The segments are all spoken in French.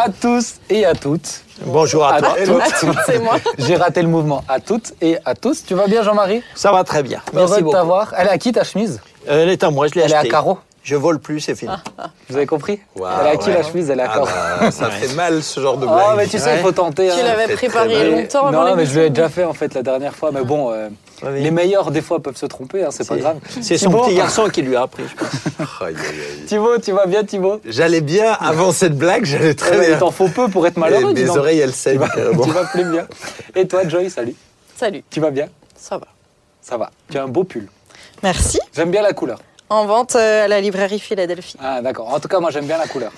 à tous et à toutes. Bonjour à, toi. c'est moi. J'ai raté le mouvement. À toutes et à tous. Tu vas bien, Jean-Marie? Ça va très bien. Heureux Merci de t'avoir. Elle est à qui ta chemise? Elle est à moi, je l'ai Elle est achetée. à carreaux. Je vole plus, c'est fini. Vous avez compris Elle qui ouais. la chemise Elle est à Ah bah, ça fait mal ce genre de Oh, blague. mais tu sais, il Ouais. faut tenter. Tu hein. l'avais préparé longtemps avant Non, mais je l'ai l'émission. déjà fait en fait la dernière fois. Mais bon, euh, Oui. les meilleurs des fois peuvent se tromper, hein, c'est pas grave. C'est son Thibaut petit garçon qui lui a appris, je pense. Aïe, aïe, aïe. Thibaut, tu vas bien, Thibaut? J'allais bien avant cette blague, j'allais très bien. Il t'en faut peu pour être malheureux. mes oreilles, elles saignent. carrément. tu vas plus bien. Et toi, Joy, salut. Salut, Tu vas bien? Ça va. Ça va. Tu as un beau pull. Merci. J'aime bien la couleur. En vente euh, à la librairie Philadelphie. Ah, d'accord. En tout cas, moi, j'aime bien la couleur.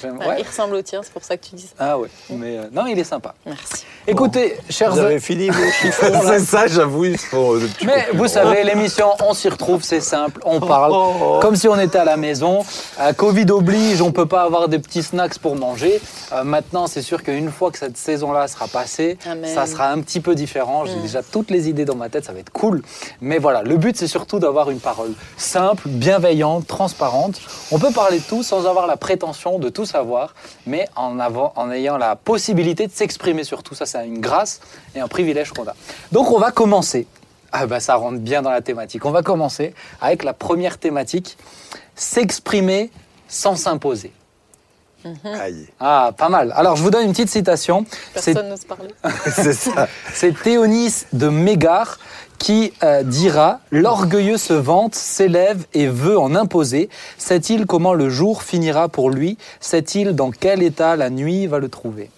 J'aime- Bah, ouais. Il ressemble au tien, c'est pour ça que tu dis ça. Ah ouais. Mais euh, non, il est sympa. Merci. Écoutez, chers Vous avez fini vos chiffons là C'est ça, j'avoue, ils font. euh, Mais vous savez, l'émission, on s'y retrouve, c'est simple, on parle Oh, oh. comme si on était à la maison. Euh, Covid oblige, on peut pas avoir des petits snacks pour manger. Euh, maintenant, c'est sûr qu'une fois que cette saison-là sera passée, Amen. ça sera un petit peu différent. J'ai Mm. déjà toutes les idées dans ma tête, ça va être cool. Mais voilà, le but, c'est surtout d'avoir une parole simple, bienveillante, transparente. On peut parler de tout sans avoir la prétention de tout savoir, mais en, avant, en ayant la possibilité de s'exprimer sur tout. Ça, c'est une grâce et un privilège qu'on a. Donc, on va commencer. Ah bah ça rentre bien dans la thématique. On va commencer avec la première thématique, s'exprimer sans s'imposer. Aïe. Ah, pas mal. Alors, je vous donne une petite citation. C'est Personne n'ose parler. C'est ça. c'est Théonis de Mégare qui euh, dira L'orgueilleux se vante, s'élève et veut en imposer. Sait-il comment le jour finira pour lui? Sait-il dans quel état la nuit va le trouver?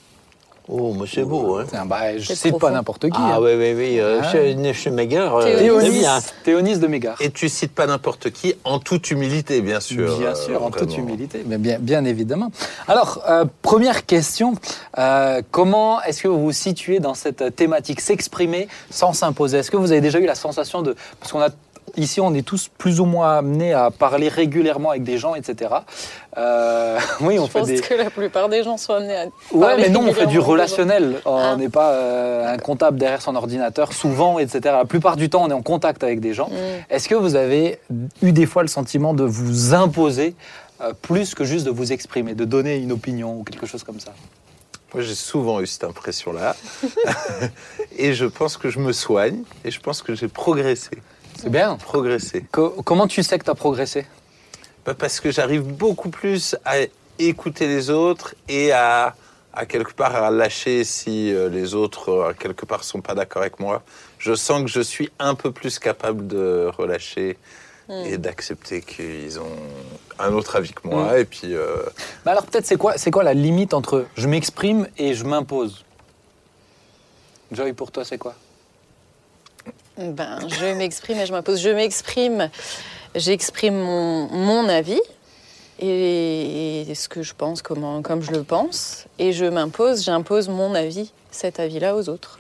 Oh, mais c'est beau, hein. Tiens, bah, Je cite pas n'importe qui. Ah hein. oui, oui, oui. euh, Ah. Chez, euh, Théonis. Théonis de Mégare. Et tu cites pas n'importe qui, en toute humilité, bien sûr. Bien euh, sûr, en toute humilité, mais bien, bien évidemment. Alors, euh, première question, euh, comment est-ce que vous vous situez dans cette thématique S'exprimer sans s'imposer? Est-ce que vous avez déjà eu la sensation de... Parce qu'on a... Ici, on est tous plus ou moins amenés à parler régulièrement avec des gens, etc. Euh, oui, on Je fait pense des... que la plupart des gens sont amenés à. Ouais, mais non, on fait du relationnel. On Ah. n'est pas euh, un comptable derrière son ordinateur, souvent, etc. La plupart du temps, on est en contact avec des gens. Mm. Est-ce que vous avez eu des fois le sentiment de vous imposer euh, plus que juste de vous exprimer, de donner une opinion ou quelque chose comme ça? Moi, j'ai souvent eu cette impression-là. et je pense que je me soigne et je pense que j'ai progressé. C'est bien. Progressé. Co- comment tu sais que tu as progressé? Bah, parce que j'arrive beaucoup plus à écouter les autres et à, à quelque part à lâcher si euh, les autres euh, quelque part sont pas d'accord avec moi. Je sens que je suis un peu plus capable de relâcher et d'accepter qu'ils ont un autre avis que moi. Et puis euh, Bah Alors peut-être c'est quoi, c'est quoi la limite entre je m'exprime et je m'impose? Joy, pour toi, c'est quoi? Ben, je m'exprime et je m'impose. Je m'exprime, j'exprime mon, mon avis et, et ce que je pense, comment, comme je le pense. Et je m'impose, j'impose mon avis, cet avis-là aux autres.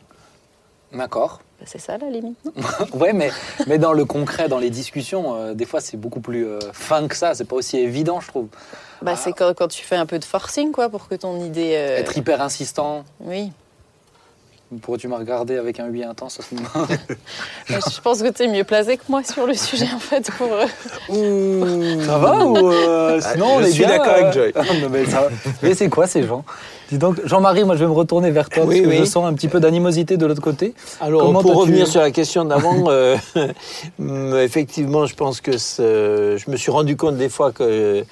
D'accord. Ben, c'est ça la limite, Ouais, mais, mais dans le concret, dans les discussions, euh, des fois c'est beaucoup plus euh, fin que ça. C'est pas aussi évident, je trouve. bah, C'est quand, quand tu fais un peu de forcing, quoi, pour que ton idée. euh, Être hyper insistant. Oui. Pourquoi tu m'as regardé avec un oui intense à ce moment Mais je pense que tu es mieux placé que moi sur le sujet, en fait, pour. euh, Ça va ou euh, Ah, sinon je les suis d'accord avec Joy. euh, non, mais ça va. mais c'est quoi ces gens? Dis donc, Jean-Marie, moi je vais me retourner vers toi Oui, parce que oui. je sens un petit peu d'animosité de l'autre côté. Alors, Comment pour revenir sur la question d'avant, euh, hum, effectivement, je pense que je me suis rendu compte des fois que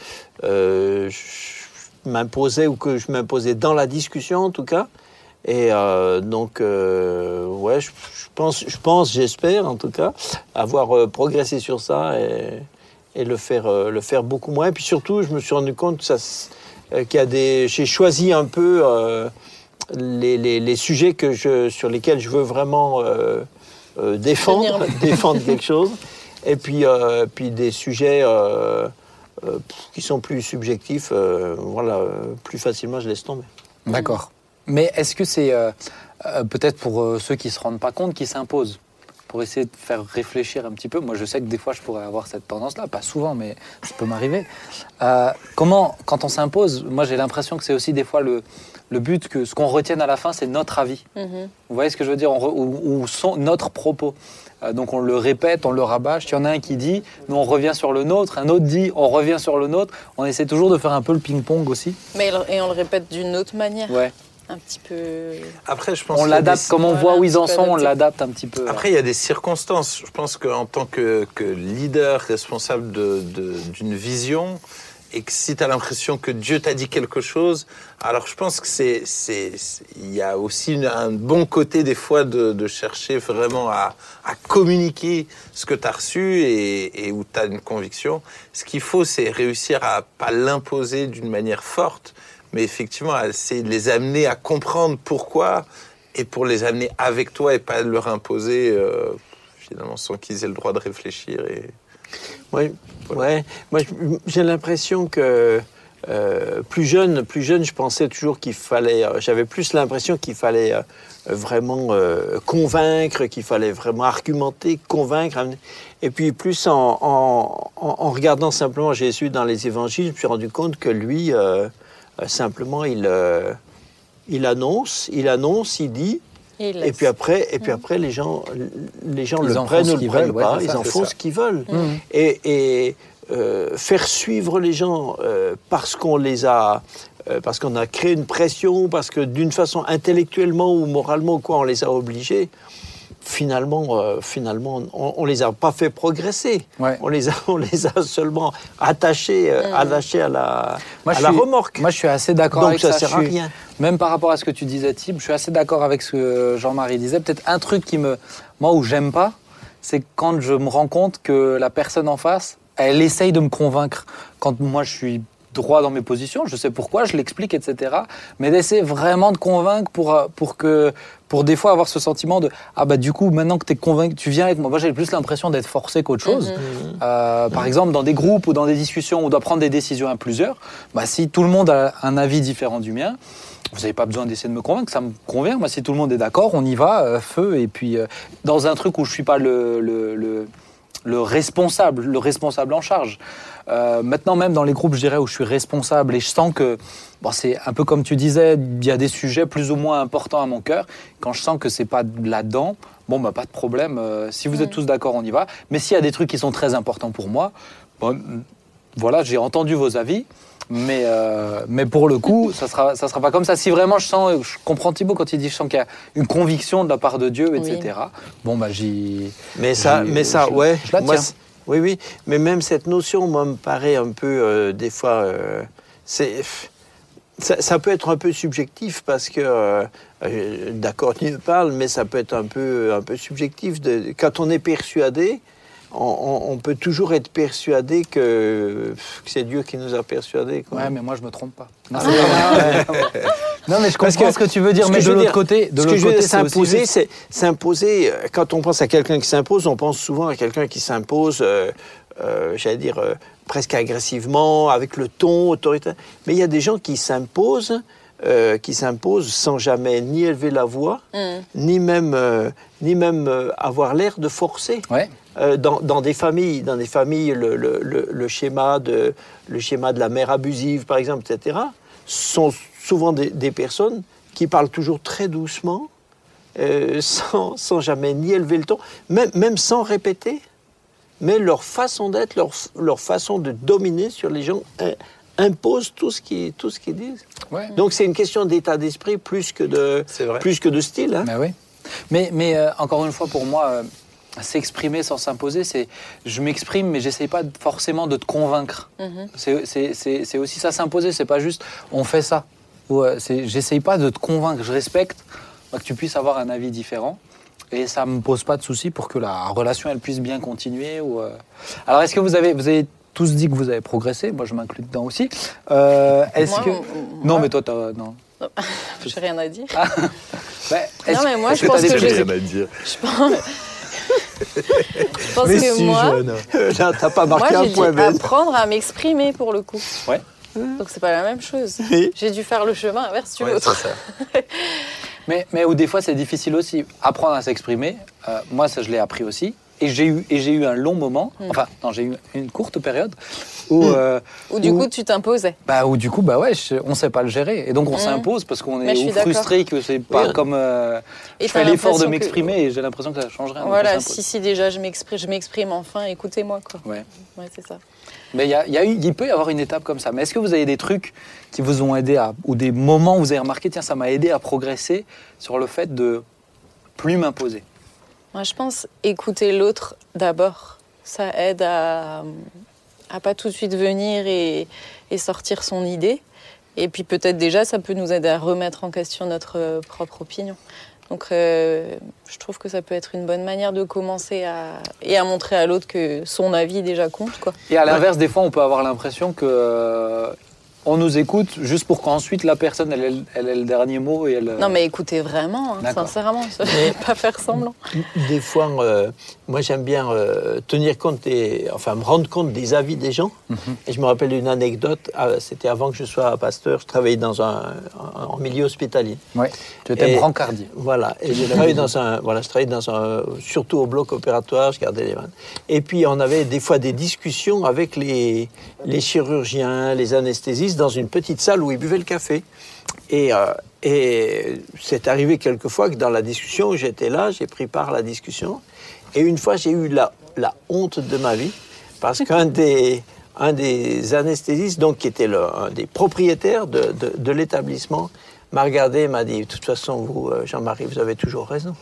euh, je m'imposais ou que je m'imposais dans la discussion, en tout cas. Et euh, donc, euh, ouais, je, je pense, je pense, j'espère en tout cas, avoir euh, progressé sur ça et, et le faire, euh, le faire beaucoup moins. Et puis surtout, je me suis rendu compte que ça, s- qu'il y a des, j'ai choisi un peu. euh, les, les- les sujets que je, sur lesquels je veux vraiment euh, euh, défendre, défendre quelque chose, et puis, euh, puis des sujets euh, euh, qui sont plus subjectifs, euh, voilà, plus facilement je laisse tomber. D'accord. Mais est-ce que c'est euh, euh, peut-être pour euh, ceux qui se rendent pas compte qui s'imposent pour essayer de faire réfléchir un petit peu? Moi, je sais que des fois, je pourrais avoir cette tendance-là, pas souvent, mais ça peut m'arriver. Comment, quand on s'impose, moi, j'ai l'impression que c'est aussi des fois le, le but que ce qu'on retienne à la fin, c'est notre avis. Mhm. Vous voyez ce que je veux dire? On re- ou, ou son- notre propos. Euh, donc on le répète, on le rabâche. Il y en a un qui dit, nous on revient sur le nôtre. Un autre dit, on revient sur le nôtre. On essaie toujours de faire un peu le ping-pong aussi. Mais et on le répète d'une autre manière, Ouais. Un petit peu. Après, je pense On l'adapte des- comme on voit où ils en sont, on l'adapte un petit peu. Après, il y a des circonstances. Je pense qu'en tant que, que leader responsable de- de- d'une vision, et que si tu as l'impression que Dieu t'a dit quelque chose, alors je pense que c'est, il y a aussi une- un bon côté des fois de, de chercher vraiment à, à communiquer ce que tu as reçu et, et où tu as une conviction. Ce qu'il faut, c'est réussir à pas l'imposer d'une manière forte, mais effectivement, essayer de les amener à comprendre pourquoi et pour les amener avec toi et pas leur imposer euh, finalement sans qu'ils aient le droit de réfléchir. Et... Ouais, ouais. Moi, j'ai l'impression que euh, plus jeune, plus jeune, je pensais toujours qu'il fallait. euh, J'avais plus l'impression qu'il fallait euh, vraiment convaincre, qu'il fallait vraiment argumenter, convaincre. Et puis plus en, en- en- en regardant simplement Jésus dans les évangiles, je me suis rendu compte que lui, simplement, il, euh, il annonce, il annonce, il dit. Et, puis après, et puis après les gens, les gens Ils le en prennent ou le qu'ils prennent veulent, pas, ils ça, en font ça. ce qu'ils veulent. Mhm. Et, et, euh, faire suivre les gens euh, parce qu'on les a, euh, parce qu'on a créé une pression, parce que d'une façon intellectuellement ou moralement quoi, on les a obligés. Finalement, euh, finalement, on, on les a pas fait progresser. Ouais. On les a, on les a seulement attachés, euh, attachés à la, Moi, à je la suis- remorque. Moi, je suis assez d'accord avec ça ça. sert Je à suis- rien. Même par rapport à ce que tu disais, Tib, je suis assez d'accord avec ce que Jean-Marie disait. Peut-être un truc qui me, moi, où j'aime pas, c'est quand je me rends compte que la personne en face, elle essaye de me convaincre. Quand moi, je suis droit dans mes positions, je sais pourquoi, je l'explique, etc. Mais d'essayer vraiment de convaincre pour, euh, pour que, pour des fois avoir ce sentiment de ah bah du coup maintenant que tu es convaincu, tu viens avec moi. Moi j'ai plus l'impression d'être forcé qu'autre chose. Euh, par exemple dans des groupes ou dans des discussions où on doit prendre des décisions à plusieurs, bah si tout le monde a un avis différent du mien, vous n'avez pas besoin d'essayer de me convaincre, ça me convient. Moi, si tout le monde est d'accord, on y va, euh, feu. Et puis, euh, dans un truc où je suis pas le, le, le- le responsable, le responsable en charge. Euh, maintenant, même dans les groupes, je dirais, où je suis responsable et je sens que, bon, c'est un peu comme tu disais, il y a des sujets plus ou moins importants à mon cœur. Quand je sens que c'est pas là-dedans, bon, bah, pas de problème. Euh, si vous êtes tous d'accord, on y va. Mais s'il y a des trucs qui sont très importants pour moi, bon, voilà, j'ai entendu vos avis. Mais, euh, mais pour le coup, ça sera, ça sera pas comme ça. Si vraiment je sens, je comprends Thibaut quand il dit, je sens qu'il y a une conviction de la part de Dieu, etc. Bon, bah, j'y. Mais ça, mais ça, je- ouais. je la moi, tiens. oui, oui. Mais même cette notion, moi, me paraît un peu, euh, des fois, euh, c'est. Ça, ça peut être un peu subjectif parce que, euh, d'accord, tu me parles, mais ça peut être un peu, un peu subjectif. De, quand on est persuadé, on, peut toujours être persuadé que, que c'est Dieu qui nous a persuadés. quoi. Ouais, mais moi, je me trompe pas. Non, c'est pas. Non, mais je comprends que ce que tu veux dire, mais de l'autre côté, de Ce que je veux dire, s'imposer, c'est s'imposer. euh, Quand on pense à quelqu'un qui s'impose, on pense souvent à quelqu'un qui s'impose, euh, euh, j'allais dire euh, presque agressivement, avec le ton autoritaire. Mais il y a des gens qui s'imposent, euh, qui s'imposent sans jamais ni élever la voix, Mm. ni même, euh, ni même euh, avoir l'air de forcer. Ouais. Euh, dans, dans des familles, dans des familles, le, le- le- le schéma de le schéma de la mère abusive, par exemple, etc., sont souvent des, des personnes qui parlent toujours très doucement, euh, sans, sans jamais ni élever le ton, même, même sans répéter. Mais leur façon d'être, leur, leur façon de dominer sur les gens euh, impose tout ce qu'ils tout ce qu'ils disent. Ouais. Donc c'est une question d'état d'esprit plus que de plus que de style. hein. Mais oui. Mais, mais euh, encore une fois, pour moi, euh, s'exprimer sans s'imposer, c'est je m'exprime, mais j'essaye pas forcément de te convaincre. Mhm. C'est- C'est c'est- c'est aussi ça, s'imposer. C'est pas juste on fait ça. Ou, euh, J'essaye pas de te convaincre. Je respecte bah, que tu puisses avoir un avis différent. Et ça me pose pas de souci pour que la relation elle puisse bien continuer. Ou, euh. Alors, est-ce que vous avez, vous avez tous dit que vous avez progressé Moi, je m'inclus dedans aussi. Euh, est-ce Moi, que non, moi- mais toi, t'as- non. J'ai rien à dire. Bah, est-ce- mais moi, est-ce je pense que j'ai- rien à dire. Je pense, je pense Mais que si, moi, jeune. Là, t'as pas moi marqué j'ai un point Ben. apprendre à m'exprimer pour le coup. Ouais. Donc c'est pas la même chose. Oui. J'ai dû faire le chemin inverse du Ouais, l'autre. c'est ça. Mais, mais où des fois c'est difficile aussi. Apprendre à s'exprimer, euh, moi ça je l'ai appris aussi. Et j'ai eu, et j'ai eu un long moment, Mm. enfin non j'ai eu une courte période où, Mm. euh, Ou du Ou- coup, tu t'imposais. bah, où du coup bah ouais je- on sait pas le gérer et donc on Mm. s'impose parce qu'on est frustré que c'est pas Oui. comme euh, Et je fais l'effort de que- m'exprimer et j'ai l'impression que ça changerait. donc on Voilà, si, si déjà je m'exprime, je m'exprime enfin, écoutez-moi quoi. Ouais. Ouais, c'est ça. Mais il y a, a peut y avoir une étape comme ça. Mais est-ce que vous avez des trucs qui vous ont aidé à, ou des moments où vous avez remarqué, tiens, ça m'a aidé à progresser sur le fait de plus m'imposer? Moi, je pense écouter l'autre d'abord. Ça aide à, à pas tout de suite venir et, et sortir son idée. Et puis peut-être déjà, ça peut nous aider à remettre en question notre euh, propre opinion. Donc euh, je trouve que ça peut être une bonne manière de commencer à, et à montrer à l'autre que son avis déjà compte. Quoi. Et à l'inverse, des fois, on peut avoir l'impression que euh, on nous écoute juste pour qu'ensuite la personne, elle, ait le- elle ait le dernier mot et elle. Non mais écoutez vraiment, hein, sincèrement, pas faire semblant. Des fois, euh, moi j'aime bien euh, tenir compte des, enfin me rendre compte des avis des gens. Et je me rappelle d'une anecdote. ah, C'était avant que je sois pasteur. Je travaillais dans un en milieu hospitalier. Ouais. Tu étais Et- brancardier. Voilà, et je travaillais dans un, voilà, je travaillais dans un, surtout au bloc opératoire, je gardais les vannes. Et puis on avait des fois des discussions avec les, les chirurgiens, les anesthésistes dans une petite salle où ils buvaient le café. Et, euh, et c'est arrivé quelquefois que dans la discussion, j'étais là, j'ai pris part à la discussion. Et une fois, j'ai eu la, la honte de ma vie parce qu'un des, un des anesthésistes, donc qui était le, un des propriétaires de, de, de l'établissement, m'a regardé et m'a dit De toute façon, vous, euh, Jean-Marie, vous avez toujours raison.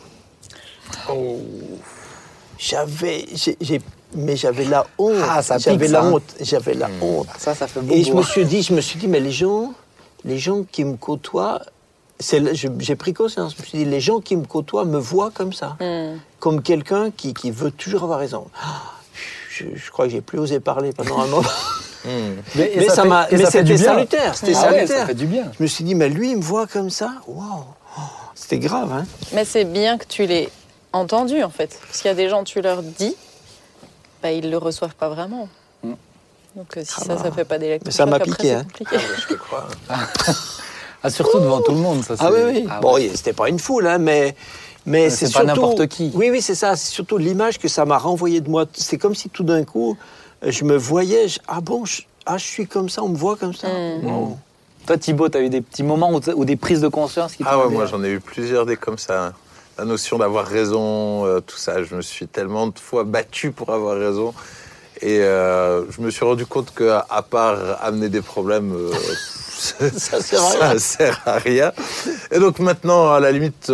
J'avais. j'ai- j'ai- mais j'avais la honte. Ah, ça j'avais pique, la ça, hein. honte. J'avais la honte. Ça, ça fait Et je me suis dit, je me suis dit, mais les gens, les gens qui me côtoient, j'ai pris conscience. Je me suis dit, les gens qui me côtoient me voient comme ça, Hmm. comme quelqu'un qui, qui veut toujours avoir raison. Ah, Je, je crois que j'ai plus osé parler pendant un moment. Mais, et mais ça fait- m'a- mais c'était du bien. salutaire, c'était Ah ouais, salutaire. ça fait du bien. Je me suis dit, mais lui, il me voit comme ça. Waouh, Oh, c'était grave, hein. Mais c'est bien que tu l'aies entendu en fait. Parce qu'il y a des gens, tu leur dis, bah, ils le reçoivent pas vraiment. Mm. Donc euh, si Ah ça, bah. ça fait pas d'électrochoc, Mais ça m'a piqué, hein. compliqué. Je te crois. Ah, surtout devant tout le monde, ça. Ah oui, oui. Ah bon, ouais. c'était pas une foule, hein, mais. Mais c'est c'est pas n'importe qui. Oui, oui, c'est ça. C'est surtout l'image que ça m'a renvoyé de moi. C'est comme si tout d'un coup, euh, je me voyais. je- ah bon, je, ah, je suis comme ça, on me voit comme ça. Mm. Wow. Toi, Thibaut, tu as eu des petits moments ou, des prises de conscience qui Ah ouais, moi j'en ai eu plusieurs des comme ça. La notion d'avoir raison, euh, tout ça, je me suis tellement de fois battu pour avoir raison. Et euh, je me suis rendu compte qu'à à part amener des problèmes, euh, Ça sert à ça sert à rien. Et donc maintenant, à la limite,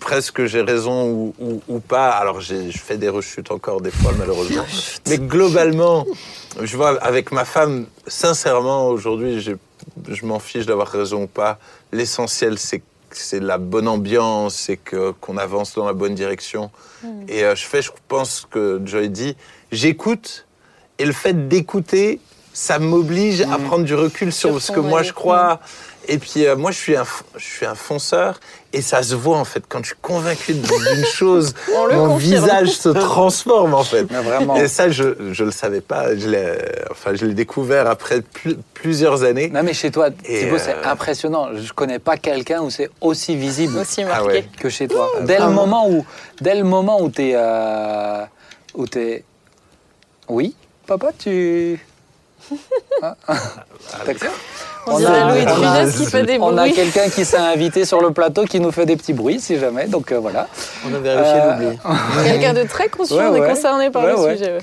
presque j'ai raison ou, ou- ou pas. Alors je fais des rechutes encore des fois, malheureusement. Mais globalement, je vois avec ma femme, sincèrement, aujourd'hui, je m'en fiche d'avoir raison ou pas. L'essentiel, c'est c'est la bonne ambiance, c'est que qu'on avance dans la bonne direction. Et euh, je fais, je pense que Joy dit, j'écoute, et le fait d'écouter, ça m'oblige à prendre du recul sur, Sur ce que moi je crois. Et puis euh, moi, je suis, un, je suis un fonceur, et ça se voit en fait. Quand je suis convaincu d'une chose, mon confirme. visage se transforme en fait. Mais vraiment. Et ça, je ne le savais pas. Je l'ai enfin, je l'ai découvert après plu- plusieurs années. Non, mais chez toi, Thibaut, c'est euh, impressionnant. Je connais pas quelqu'un où c'est aussi visible Aussi Ah marqué. ouais. que chez toi. Dès le moment où, dès le moment où t'es, euh, où t'es, oui, papa, tu, On a- Louis de on a- qui a quelqu'un qui s'est invité sur le plateau qui nous fait des petits bruits, si jamais. Donc euh, voilà. On avait réussi à Euh, l'oublier. Quelqu'un de très conscient Ouais, et ouais. concerné par Ouais, le ouais. sujet.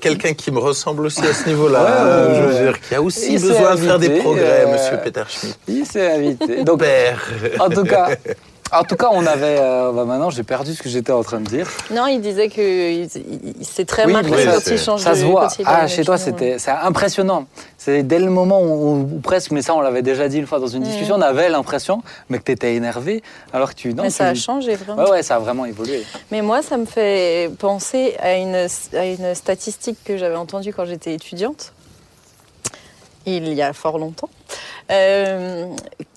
Quelqu'un qui me ressemble aussi à ce niveau-là. Ouais, euh, je veux dire qu'il y a aussi Il besoin de faire des progrès, euh, monsieur Peter Schmidt. Il s'est invité. Donc Père. en tout cas, en tout cas, on avait. euh, bah, maintenant, j'ai perdu ce que j'étais en train de dire. Non, il disait que c'est très Oui, marqué oui, quand il change Ça se voit. Ah, chez toi, c'était c'est impressionnant. C'est dès le moment où, où presque, mais ça, on l'avait déjà dit une fois dans une discussion, on avait l'impression, mais que tu étais énervé, alors que tu. Non, Mais ça a changé vraiment. Ouais, ouais, ça a vraiment évolué. Mais moi, ça me fait penser à une, à une statistique que j'avais entendue quand j'étais étudiante, il y a fort longtemps, euh,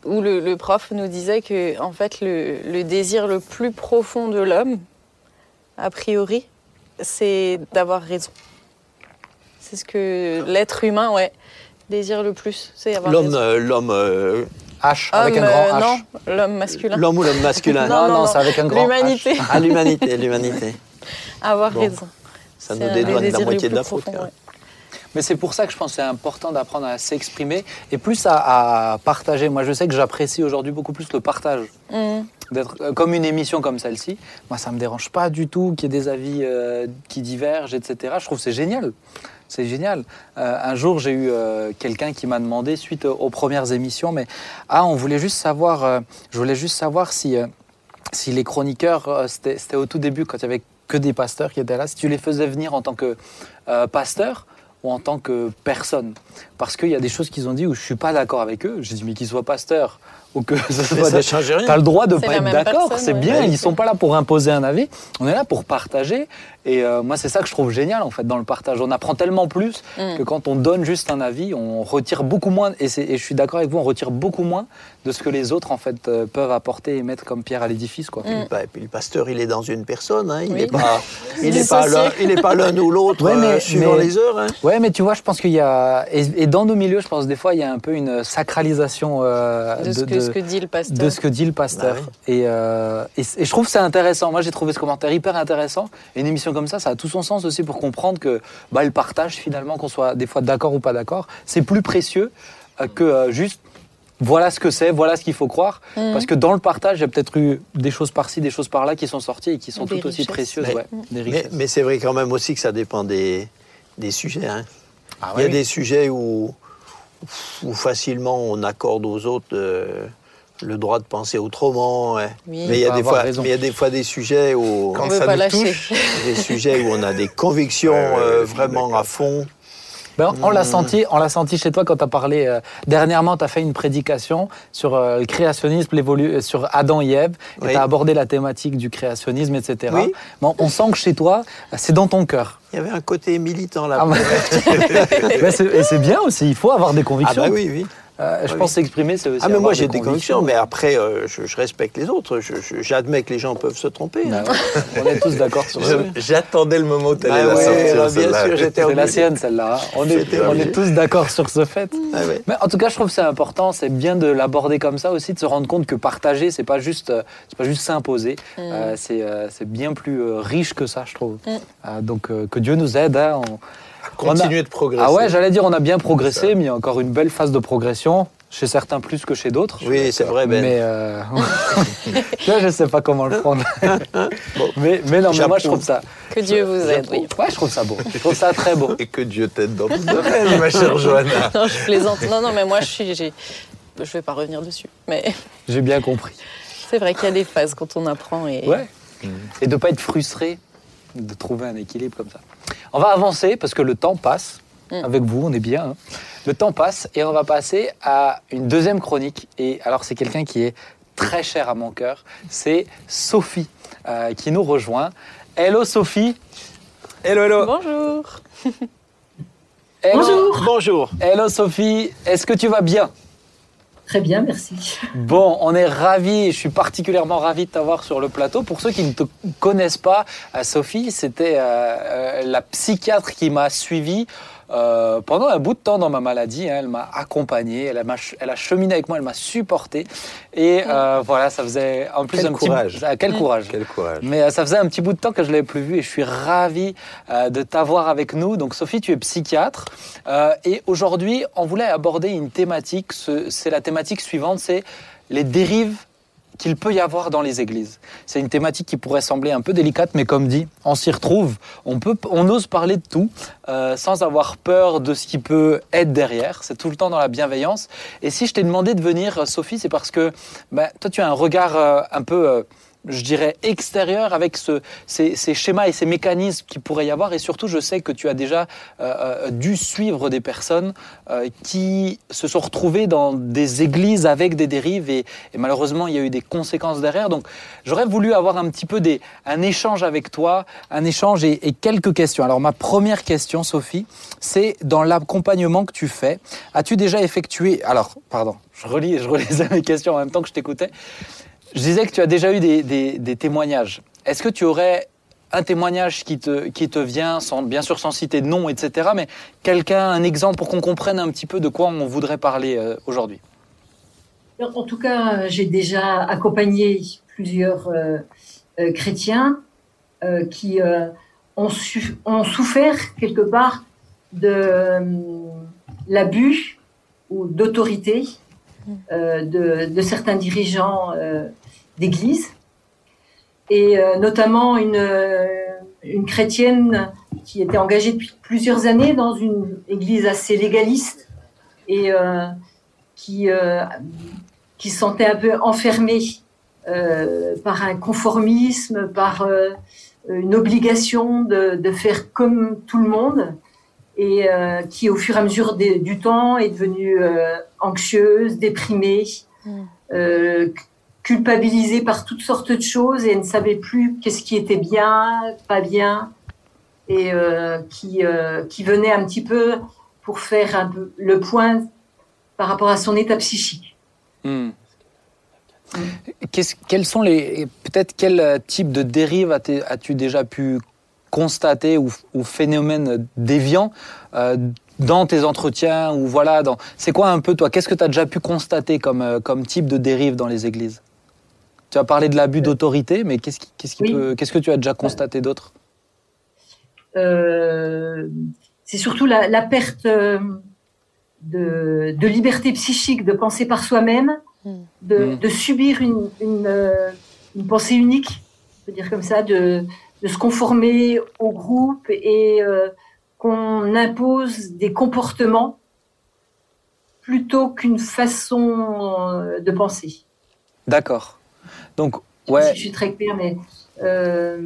où le, le prof nous disait que en fait, le, le désir le plus profond de l'homme, a priori, c'est d'avoir raison. C'est ce que l'être humain, ouais, désire le plus, c'est avoir L'homme, raison. euh, l'homme, euh, H, avec Homme, un grand euh, H. non, l'homme masculin. L'homme ou l'homme masculin Non, non, c'est avec un grand L'humanité. H. À l'humanité, l'humanité. Avoir Bon. raison. Ça C'est nous dédouane la moitié de la faute. quand même. Mais c'est pour ça que je pense que c'est important d'apprendre à s'exprimer et plus à, à partager. Moi, je sais que j'apprécie aujourd'hui beaucoup plus le partage. Mhm. D'être euh, comme une émission comme celle-ci. Moi, ça me dérange pas du tout qu'il y ait des avis euh, qui divergent, etc. Je trouve que c'est génial. C'est génial. Euh, un jour, j'ai eu euh, quelqu'un qui m'a demandé, suite aux, premières émissions, mais ah, on voulait juste savoir, je voulais juste savoir si, si les chroniqueurs, c'était c'était au tout début, quand il y avait que des pasteurs qui étaient là, si tu les faisais venir en tant que pasteur ou en tant que personne. Parce qu'il y a des choses qu'ils ont dit où je suis pas d'accord avec eux. J'ai dit, mais qu'ils soient pasteurs ou que ce soit ça des change rien. T'as le droit de C'est pas être d'accord, c'est ouais. bien. Ouais. Ils sont pas là pour imposer un avis. On est là pour partager. Et euh, moi, c'est ça que je trouve génial en fait dans le partage. On apprend tellement plus Mm. que quand on donne juste un avis, on retire beaucoup moins. Et, c'est- et je suis d'accord avec vous, on retire beaucoup moins de ce que les autres en fait euh, peuvent apporter et mettre comme pierre à l'édifice, quoi. Mm. Bah, et puis le pasteur, il est dans une personne. hein. Il Oui. n'est pas, il Il est est pas l'un, il est pas l'un ou l'autre Ouais, mais- euh, suivant mais- les heures. hein. Ouais, mais tu vois, je pense qu'il y a et, et dans nos milieux, je pense des fois il y a un peu une sacralisation euh, De, ce que, ce que dit le pasteur. de ce que dit le pasteur. Bah et, euh, et, et je trouve c'est intéressant. Moi, j'ai trouvé ce commentaire hyper intéressant. Et une émission comme ça, ça a tout son sens aussi pour comprendre que bah, le partage, finalement, qu'on soit des fois d'accord ou pas d'accord, c'est plus précieux que juste voilà ce que c'est, voilà ce qu'il faut croire. Mhm. Parce que dans le partage, il y a peut-être eu des choses par-ci, des choses par-là qui sont sorties et qui sont Des tout aussi richesses. précieuses. Mais- ouais, des Mais, richesses. mais c'est vrai quand même aussi que ça dépend des, des sujets. hein. Ah Il y a des sujets où, où facilement on accorde aux autres euh, le droit de penser autrement. hein. Oui. mais, il y a des fois, raison. mais il y a des fois des sujets où, Quand On veut ça pas nous lâcher. touche, des sujets où on a des convictions Ouais, euh, vraiment à fond. Ben, on Mmh. l'a senti, on l'a senti chez toi quand tu as parlé euh, dernièrement, tu as fait une prédication sur euh, le créationnisme, l'évolu- euh, sur Adam et Ève, et Oui. tu as abordé la thématique du créationnisme, etc. Oui. Bon, on sent que chez toi, c'est dans ton cœur. Il y avait un côté militant là. Ah, bah- Ben, c'est- et c'est bien aussi, il faut avoir des Ah convictions. bah oui, oui. Euh, je Oui. pense s'exprimer, c'est aussi Ah mais moi j'ai des convictions, mais après euh, je, je respecte les autres. J'admets que les gens peuvent se tromper. hein. Ben ouais, on est tous d'accord sur ça. j'attendais le moment où tu allais Ah la ouais, sortir. bien celle-là. sûr, j'étais C'est la sienne, celle-là. hein. On, est, on tous d'accord sur ce fait. Ah ouais. Mais en tout cas, je trouve que c'est important, c'est bien de l'aborder comme ça aussi, de se rendre compte que partager, c'est pas juste, euh, c'est pas juste s'imposer, Euh, c'est euh, c'est bien plus riche que ça, je trouve. Mm. Euh, donc euh, que Dieu nous aide. hein, on- Continuer de progresser. Ah ouais, j'allais dire, on a bien progressé, mais il y a encore une belle phase de progression. Chez certains plus que chez d'autres. Oui, c'est vrai, Ben. Mais euh... là, je sais pas comment le prendre. mais, mais non, mais moi, je trouve ça. Que Dieu vous aide, oui. Ouais, je trouve ça beau. Je trouve ça très beau. Et que Dieu t'aide dans tout domaine, ma chère Johanna. Non, je plaisante. Non, non, mais moi, je suis. Je vais pas revenir dessus. Mais J'ai bien compris. c'est vrai qu'il y a des phases quand on apprend. Et... Ouais. Et de pas être frustré, de trouver un équilibre comme ça. On va avancer parce que le temps passe. Mm. Avec vous, on est bien. hein. Le temps passe et on va passer à une deuxième chronique. Et alors, c'est quelqu'un qui est très cher à mon cœur. C'est Sophie euh, qui nous rejoint. Hello Sophie. Hello, hello. Bonjour. Hello. Bonjour. Bonjour. Hello Sophie. Est-ce que tu vas bien? Très bien, merci. Bon, on est ravis, je suis particulièrement ravi de t'avoir sur le plateau. Pour ceux qui ne te connaissent pas, euh, Sophie, c'était euh, euh, la psychiatre qui m'a suivi euh, pendant un bout de temps dans ma maladie. hein. Elle m'a accompagné, elle a, elle cheminé avec moi, elle m'a supporté. Et euh, voilà, ça faisait en plus Quel un courage. petit... Ah, Quel courage. Quel courage. Mais euh, ça faisait un petit bout de temps que je ne l'avais plus vu et je suis ravi euh, de t'avoir avec nous. Donc Sophie, tu es psychiatre euh, et aujourd'hui, on voulait aborder une thématique. ce- C'est la thématique suivante, c'est les dérives qu'il peut y avoir dans les églises. C'est une thématique qui pourrait sembler un peu délicate, mais comme dit, on s'y retrouve. On, peut, on ose parler de tout euh, sans avoir peur de ce qui peut être derrière. C'est tout le temps dans la bienveillance. Et si je t'ai demandé de venir, euh, Sophie, c'est parce que ben, toi, tu as un regard euh, un peu... je dirais, extérieur avec ce- ces, schémas et ces mécanismes qui pourrait y avoir. Et surtout, je sais que tu as déjà euh, euh, dû suivre des personnes euh, qui se sont retrouvées dans des églises avec des dérives et, et malheureusement, il y a eu des conséquences derrière. Donc, j'aurais voulu avoir un petit peu des, un échange avec toi, un échange et, et quelques questions. Alors, ma première question, Sophie, c'est dans l'accompagnement que tu fais, as-tu déjà effectué... Alors, pardon, je relis, je relisais mes questions en même temps que je t'écoutais. Je disais que tu as déjà eu des, des- des témoignages. Est-ce que tu aurais un témoignage qui te, qui te vient, sans, bien sûr sans citer de nom, etc., mais quelqu'un, un exemple pour qu'on comprenne un petit peu de quoi on voudrait parler euh, aujourd'hui? En tout cas, j'ai déjà accompagné plusieurs euh, euh, chrétiens euh, qui ont, ont, souffert quelque part de l'abus ou d'autorité de, de, certains dirigeants d'église, et notamment une, une chrétienne qui était engagée depuis plusieurs années dans une église assez légaliste et qui, qui se sentait un peu enfermée euh, par un conformisme, par euh, une obligation de, de, faire comme tout le monde, et euh, qui, au fur et à mesure du temps, est devenue anxieuse, déprimée, mm. Culpabilisée par toutes sortes de choses, et elle ne savait plus qu'est-ce qui était bien, pas bien, et qui, qui venait un petit peu pour faire un peu le point par rapport à son état psychique. Mm quels sont les. Peut-être quel euh, type de dérive as-tu déjà pu constater ou, ou phénomène déviant euh, dans tes entretiens ou voilà dans c'est quoi un peu toi qu'est-ce que tu as déjà pu constater comme, euh, comme type de dérive dans les églises? Tu as parlé de l'abus d'autorité mais qu'est-ce qui, qu'est-ce qui peut qu'est-ce que tu as déjà constaté d'autre? C'est surtout la, la perte de, de, liberté psychique de penser par soi-même de, mm. de subir une, une, euh, une, pensée unique, je dire comme ça, de, de se conformer au groupe et euh, qu'on impose des comportements plutôt qu'une façon euh, de penser. D'accord. Donc, ouais. je suis très claire, mais euh,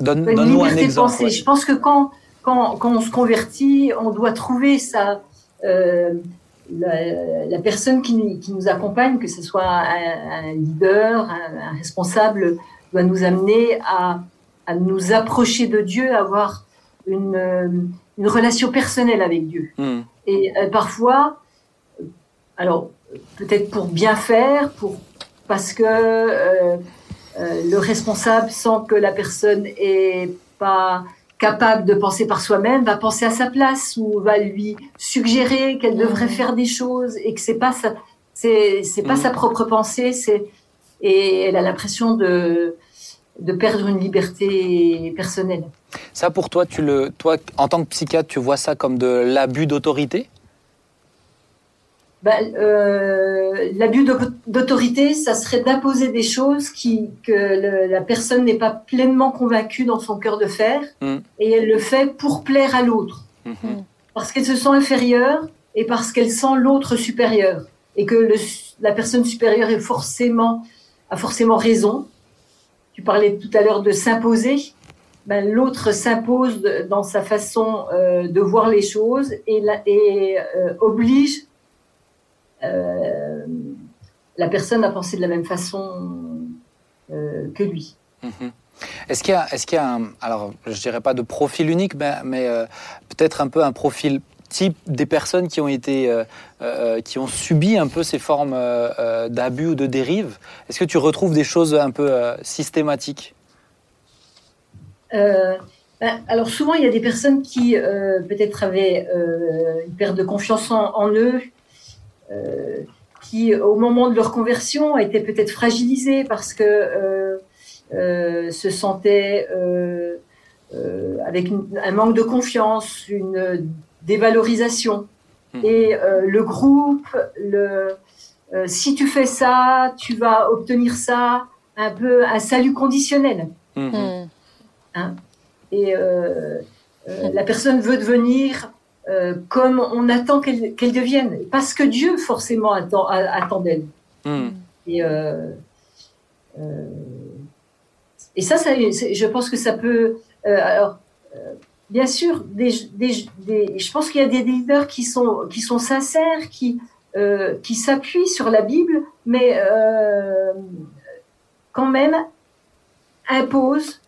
donne, nous un exemple. Je pense que quand, quand, quand, on se convertit, on doit trouver sa, euh, la, personne qui, qui, nous accompagne, que ce soit un, leader, un, responsable, doit nous amener à, à, nous approcher de Dieu, à avoir une, une relation personnelle avec Dieu. Hmm. Et euh, parfois, alors peut-être pour bien faire, pour parce que euh, euh, le responsable sent que la personne est pas capable de penser par soi-même, va penser à sa place ou va lui suggérer qu'elle devrait mmh. faire des choses et que c'est pas sa, c'est, c'est pas mmh. sa propre pensée, c'est et elle a l'impression de de perdre une liberté personnelle. Ça pour toi, tu le, toi en tant que psychiatre, tu vois ça comme de l'abus d'autorité? Ben, euh, L'abus d'autorité, ça serait d'imposer des choses qui, que la personne n'est pas pleinement convaincue dans son cœur de faire, mm. et elle le fait pour plaire à l'autre. Mm-hmm. Parce qu'elle se sent inférieure et parce qu'elle sent l'autre supérieur. Et que le, la personne supérieure est forcément, a forcément raison. Tu parlais tout à l'heure de s'imposer. Ben, l'autre s'impose dans sa façon euh, de voir les choses et, la, et euh, oblige euh, la personne a pensé de la même façon euh, que lui. Mhm. Est-ce qu'il y a, est-ce qu'il y a un, alors je dirais pas de profil unique, mais, euh, peut-être un peu un profil type des personnes qui ont été, qui ont subi un peu ces formes d'abus ou de dérives Est-ce que tu retrouves des choses un peu systématiques? Ben, alors souvent, il y a des personnes qui peut-être avaient une perte de confiance en eux, qui, au moment de leur conversion, étaient peut-être fragilisés parce que euh, euh, se sentaient avec un manque de confiance, une dévalorisation. Hmm. Et le groupe, le, si tu fais ça, tu vas obtenir ça, un peu un salut conditionnel. Hmm. Hmm. Hein et la personne veut devenir euh, comme on attend qu'elle devienne. Parce que Dieu, forcément, attend, attend d'elle. Hmm. Et, euh, euh, et ça, ça, je pense que ça peut. alors, bien sûr, des, des, des, je pense qu'il y a des leaders qui sont, qui sont sincères, qui, qui s'appuient sur la Bible, mais quand même imposent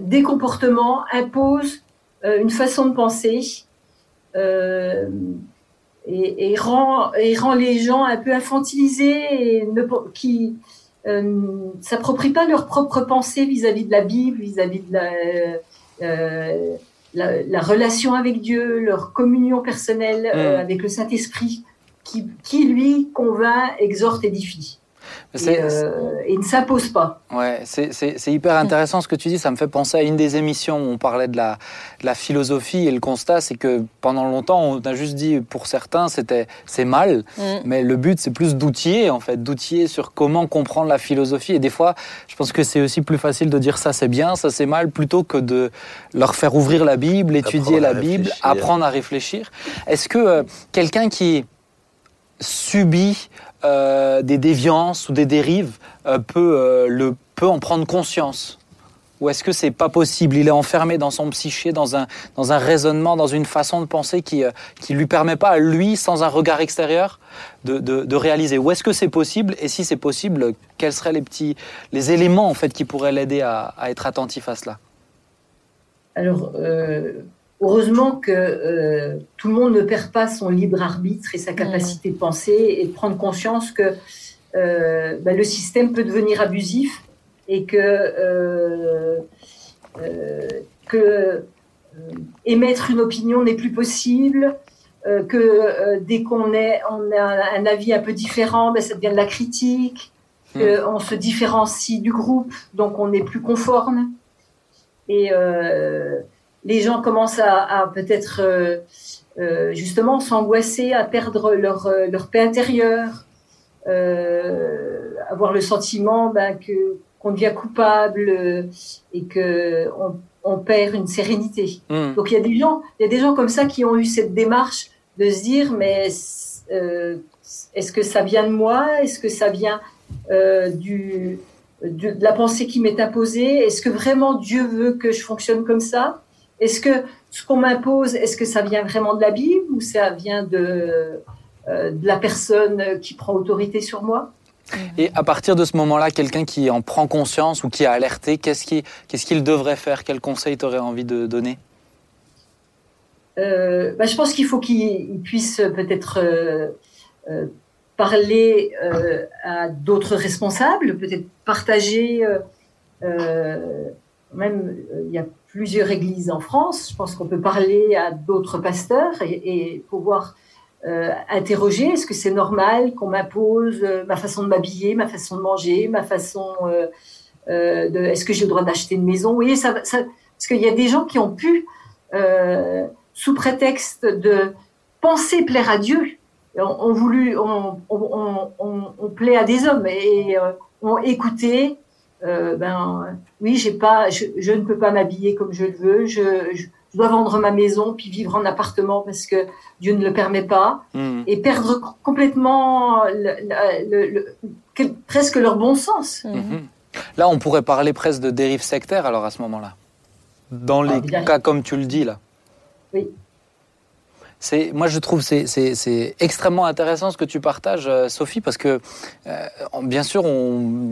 des comportements, imposent une façon de penser euh, et, et, rend, et rend les gens un peu infantilisés et ne, qui euh, s'approprient pas leur propre pensée vis-à-vis de la Bible, vis-à-vis de la, euh, la, la, relation avec Dieu, leur communion personnelle mm. avec le Saint-Esprit. qui, qui lui convainc, exhorte, édifie. Et, euh, et, ne s'impose pas. Ouais, c'est hyper intéressant ce que tu dis. Ça me fait penser à une des émissions où on parlait de la, de la philosophie et le constat, c'est que pendant longtemps, on a juste dit pour certains, c'était c'est mal, mm. mais le but c'est plus d'outiller en fait, d'outiller sur comment comprendre la philosophie. Et des fois, je pense que c'est aussi plus facile de dire ça c'est bien, ça c'est mal, plutôt que de leur faire ouvrir la Bible, étudier la Bible, apprendre à réfléchir. Est-ce que euh, quelqu'un qui subit euh, des déviances ou des dérives euh, peut, euh, le, peut en prendre conscience? Ou est-ce que c'est pas possible? Il est enfermé dans son psyché, dans un, dans un raisonnement, dans une façon de penser qui ne lui permet pas lui, sans un regard extérieur, de, de, réaliser. Ou est-ce que c'est possible? Et si c'est possible, quels seraient les petits les éléments en fait qui pourraient l'aider à, à, être attentif à cela? Alors, heureusement que euh, tout le monde ne perd pas son libre arbitre et sa capacité de penser et de prendre conscience que euh, bah, le système peut devenir abusif et que, euh, que émettre une opinion n'est plus possible, que dès qu'on on a un avis un peu différent, ben, ça devient de la critique, hmm. qu'on se différencie du groupe, donc on n'est plus conforme. Et les gens commencent à, peut-être euh, euh, justement s'angoisser, à perdre leur, euh, leur paix intérieure, avoir le sentiment ben, que qu'on devient coupable et que on, perd une sérénité. Hmm. Donc il y a des gens, il y a des gens comme ça qui ont eu cette démarche de se dire mais est-ce que ça vient de moi? Est-ce que ça vient du de, la pensée qui m'est imposée? Est-ce que vraiment Dieu veut que je fonctionne comme ça? Est-ce que ce qu'on m'impose, est-ce que ça vient vraiment de la Bible ou ça vient de, euh, de la personne qui prend autorité sur moi? Et à partir de ce moment-là, quelqu'un qui en prend conscience ou qui a alerté, qu'est-ce qu'il ce devrait faire? Quel conseil tu aurais envie de donner? Euh, bah, Je pense qu'il faut qu'il puisse peut-être euh, parler à d'autres responsables, peut-être partager. même, il y a plusieurs églises en France. Je pense qu'on peut parler à d'autres pasteurs et, pouvoir euh, interroger est-ce que c'est normal qu'on m'impose euh, ma façon de m'habiller, ma façon de manger, ma façon euh, de est-ce que j'ai le droit d'acheter une maison? Vous voyez, parce qu'il y a des gens qui ont pu, sous prétexte de penser plaire à Dieu, ont, voulu, on, on, on, plaît à des hommes et ont écouté euh, ben oui, j'ai pas, je, ne peux pas m'habiller comme je le veux. Je, dois vendre ma maison puis vivre en appartement parce que Dieu ne le permet pas hmm. et perdre complètement presque leur bon sens. Hmm. Hmm. Là, on pourrait parler presque de dérive sectaire alors à ce moment-là, dans les ah, cas comme tu le dis là. Oui moi je trouve c'est, c'est, extrêmement intéressant ce que tu partages, euh, Sophie, parce que euh, bien sûr, on,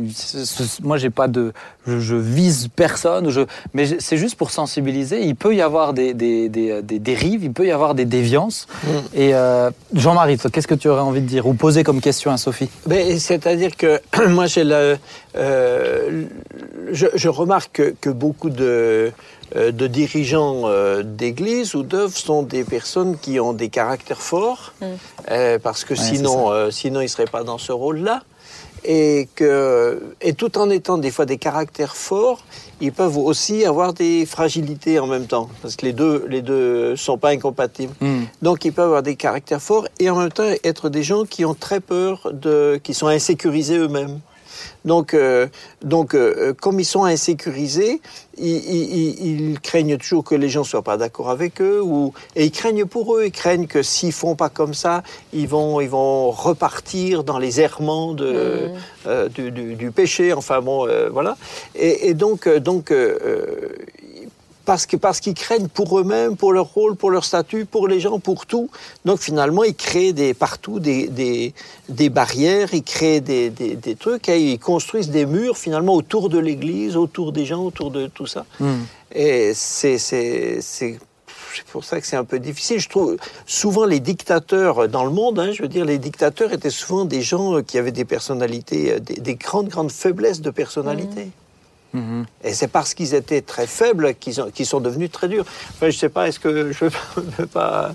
moi j'ai pas de, je, vise personne, je, mais c'est juste pour sensibiliser. Il peut y avoir des, des, des, dérives, il peut y avoir des déviances. Mm. Et euh, Jean-Marie, qu'est-ce que tu aurais envie de dire ou poser comme question à Sophie? Ben, C'est-à-dire que moi j'ai le, je, je, remarque que, que beaucoup de euh, de dirigeants euh, d'église ou d'œuvres sont des personnes qui ont des caractères forts, mm. euh, parce que sinon, sinon ils ne seraient pas dans ce rôle-là. Et, que, et tout en étant des fois des caractères forts, ils peuvent aussi avoir des fragilités en même temps, parce que les deux les deux sont pas incompatibles. Mm. Donc ils peuvent avoir des caractères forts et en même temps être des gens qui ont très peur de, qui sont insécurisés eux-mêmes. Donc, euh, donc euh, comme ils sont insécurisés, ils, craignent toujours que les gens ne soient pas d'accord avec eux, ou, et ils craignent pour eux, ils craignent que s'ils font pas comme ça, ils vont, ils vont repartir dans les errements de, mmh. euh, du, du, péché, enfin bon, voilà. Et, et donc, donc parce qu'ils parce qu'ils craignent pour eux-mêmes, pour leur rôle, pour leur statut, pour les gens, pour tout. Donc finalement, ils créent des, partout des, des, des barrières, ils créent des, des, des, trucs, et ils construisent des murs finalement autour de l'Église, autour des gens, autour de tout ça. Hmm. Et c'est pour ça que c'est un peu difficile. Je trouve souvent les dictateurs dans le monde, hein, je veux dire, les dictateurs étaient souvent des gens qui avaient des personnalités, des, grandes, grandes faiblesses de personnalité. Hmm. Mhm. Et c'est parce qu'ils étaient très faibles qu'ils qu'ils sont devenus très durs. Enfin, je ne sais pas, est-ce que je ne peux pas.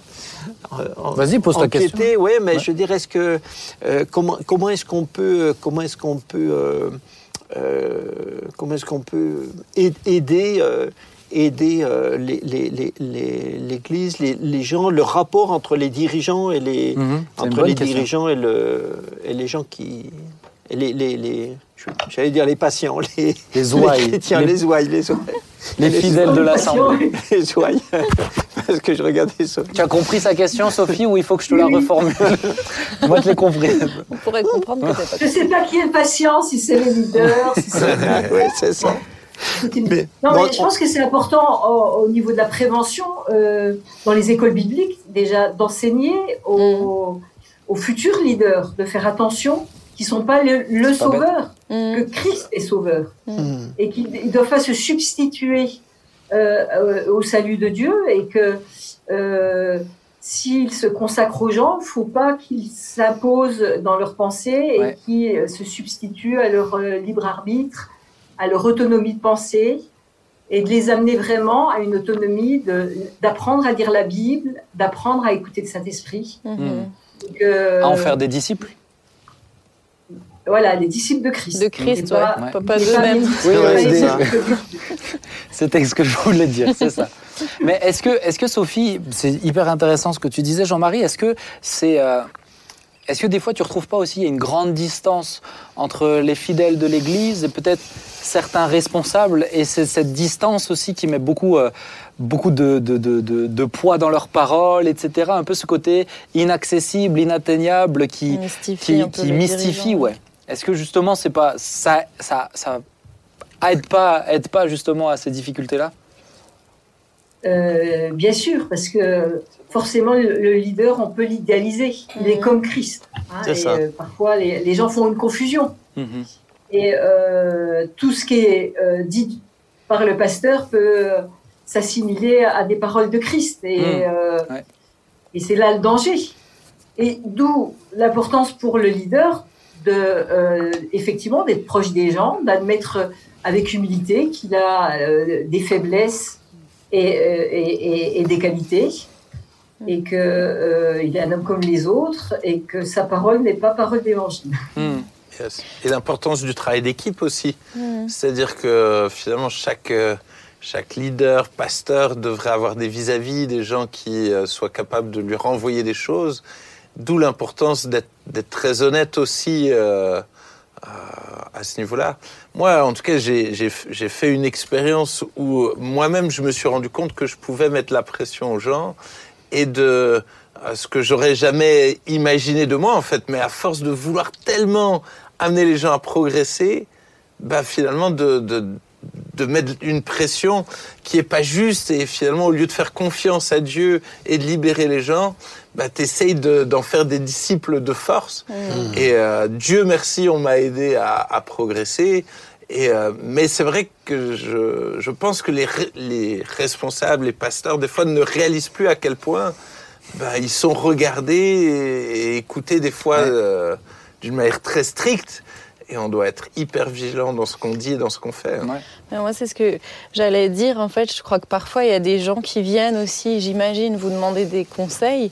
euh, Vas-y, pose ta question. Oui, mais Ouais. je dirais, est-ce que, euh, comment, comment est-ce qu'on peut. Comment est-ce qu'on peut. euh, euh, comment est-ce qu'on peut aid- aider. euh, aider euh, les- les- les- les- l'Église, gens, le rapport entre les dirigeants et les, une entre les dirigeants et, le, et les gens qui... les, les, les- j'allais dire les patients, les, Les ouailles. chrétiens, Les- les, ouailles, les ouailles. Les fidèles de l'Assemblée. Les ouailles. Parce que je regardais ça. Tu as compris sa question, Sophie, ou il faut que je te la reformule Moi, je l'ai compris. On pourrait comprendre que c'est pas Je ne sais pas qui est le patient, si c'est les leaders, si c'est oui, c'est ça. C'est une- Mais non, mais je pense que c'est important au, au niveau de la prévention, euh, dans les écoles bibliques, déjà d'enseigner aux, aux futurs leaders de faire attention ne sont pas le, sauveur, Mm. que Christ est sauveur, Hmm. et qu'ils ne doivent pas se substituer euh, euh, au salut de Dieu, et que euh, s'ils se consacrent aux gens, il ne faut pas qu'ils s'imposent dans leurs pensées et Ouais. qu'ils se substituent à leur euh, libre arbitre, à leur autonomie de pensée, et de les amener vraiment à une autonomie d'apprendre à lire la Bible, d'apprendre à écouter le Saint-Esprit. Euh, À en faire des disciples Voilà, les disciples de Christ. De Christ, pas- ouais. Pas, d'eux-mêmes. Oui, ça. C'était ce que je voulais dire, c'est ça. Mais est-ce que, est que Sophie, c'est hyper intéressant ce que tu disais, Jean-Marie, est-ce que c'est. euh, est-ce que des fois tu retrouves pas aussi une grande distance entre les fidèles de l'Église et peut-être certains responsables et c'est cette distance aussi qui met beaucoup, euh, beaucoup de, de, de, de- de poids dans leurs paroles, etc. Un peu ce côté inaccessible, inatteignable qui, mystifie qui, qui mystifie, ouais. Est-ce que justement c'est pas ça, ça, ça aide pas, aide pas justement à ces difficultés-là? Euh, bien sûr, parce que forcément, le, le leader, on peut l'idéaliser. Il est Mhm. comme Christ. hein, et, ça. euh, parfois, les, les gens font une confusion. Mhm. Et euh, tout ce qui est euh, dit par le pasteur peut s'assimiler à des paroles de Christ. Et, Mm. Ouais. et c'est là le danger. Et d'où l'importance pour le leader de euh, effectivement d'être proche des gens, d'admettre avec humilité qu'il a euh, des faiblesses et, euh, et, et- et des qualités, et que euh, il est un homme comme les autres, et que sa parole n'est pas parole d'évangile. Yes. Et l'importance du travail d'équipe aussi. Mhm. C'est-à-dire que finalement, chaque, chaque leader, pasteur devrait avoir des vis-à-vis, des gens qui soient capables de lui renvoyer des choses. D'où l'importance d'être très honnête aussi euh, à, à ce niveau-là. Moi, en tout cas, j'ai fait une expérience où moi-même, je me suis rendu compte que je pouvais mettre la pression aux gens et de ce que j'aurais jamais imaginé de moi, en fait. Mais à force de vouloir tellement amener les gens à progresser, bah, finalement, de, de mettre une pression qui est pas juste et finalement, au lieu de faire confiance à Dieu et de libérer les gens, bah, t'essayes de- d'en faire des disciples de force. Mhm. Et euh, Dieu merci, on m'a aidé à, à progresser. Et, euh, mais c'est vrai que je, je pense que les, les responsables, les pasteurs, des fois ne réalisent plus à quel point bah, ils sont regardés et, et écoutés des fois Ouais. euh, d'une manière très stricte. Et on doit être hyper vigilant dans ce qu'on dit et dans ce qu'on fait. hein. Ouais. Mais moi, c'est ce que j'allais dire. En fait, je crois que parfois, il y a des gens qui viennent aussi, j'imagine, vous demander des conseils.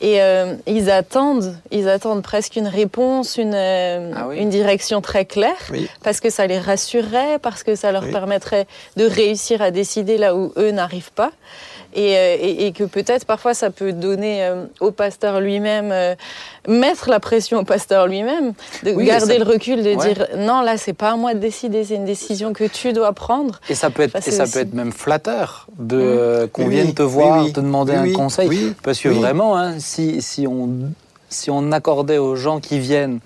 Et euh, ils attendent, ils attendent presque une réponse, une, euh, Ah oui. une direction très claire, Oui. parce que ça les rassurerait, parce que ça leur Oui. permettrait de réussir à décider là où eux n'arrivent pas. Et, euh, et- et que peut-être parfois ça peut donner euh, au pasteur lui-même, euh, mettre la pression au pasteur lui-même, de Oui, garder ça- le recul, de Ouais. dire non, là c'est pas à moi de décider, c'est une décision que tu dois prendre. Et ça peut être, Ça, et c'est ça aussi- peut être même flatteur de qu'on Oui, vienne te voir, oui, oui. te demander Oui, un oui, conseil. oui, Parce que oui. vraiment, hein, si, si, on, si on accordait aux gens qui viennent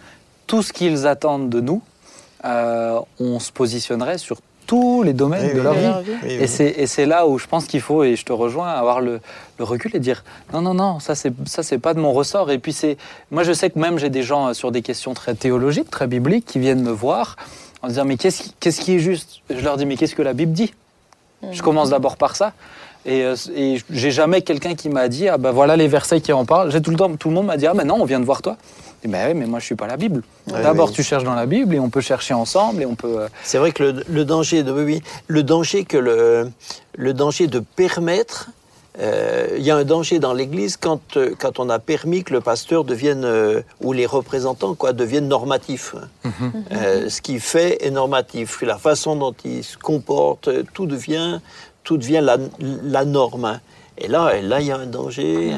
tout ce qu'ils attendent de nous, euh, on se positionnerait sur tous les domaines Oui, de oui. leur vie. leur vie. Oui, Et oui. c'est, et c'est là où je pense qu'il faut, et je te rejoins, avoir le, le recul et dire non, non, non, ça c'est, ça c'est pas de mon ressort. Et puis c'est, moi je sais que même j'ai des gens euh, sur des questions très théologiques, très bibliques, qui viennent me voir en disant mais qu'est-ce qui, qu'est-ce qui est juste? Je leur dis mais qu'est-ce que la Bible dit? Je commence d'abord par ça. Et, euh, et j'ai jamais quelqu'un qui m'a dit, ah ben voilà les versets qui en parlent. J'ai tout le temps, tout le monde m'a dit, ah ben non, on vient de voir toi. Dis, ben oui, mais moi je suis pas la Bible. Ouais, D'abord oui. tu cherches dans la Bible et on peut chercher ensemble et on peut. euh, C'est vrai que le, le danger de oui, le danger que le, le danger de permettre, euh, il y a un danger dans l'Église quand euh, quand on a permis que le pasteur devienne euh, ou les représentants quoi deviennent normatifs. Euh, ce qu'il fait est normatif. La façon dont il se comporte, tout devient tout devient la, la norme. hein. Et là, et là, il y a un danger.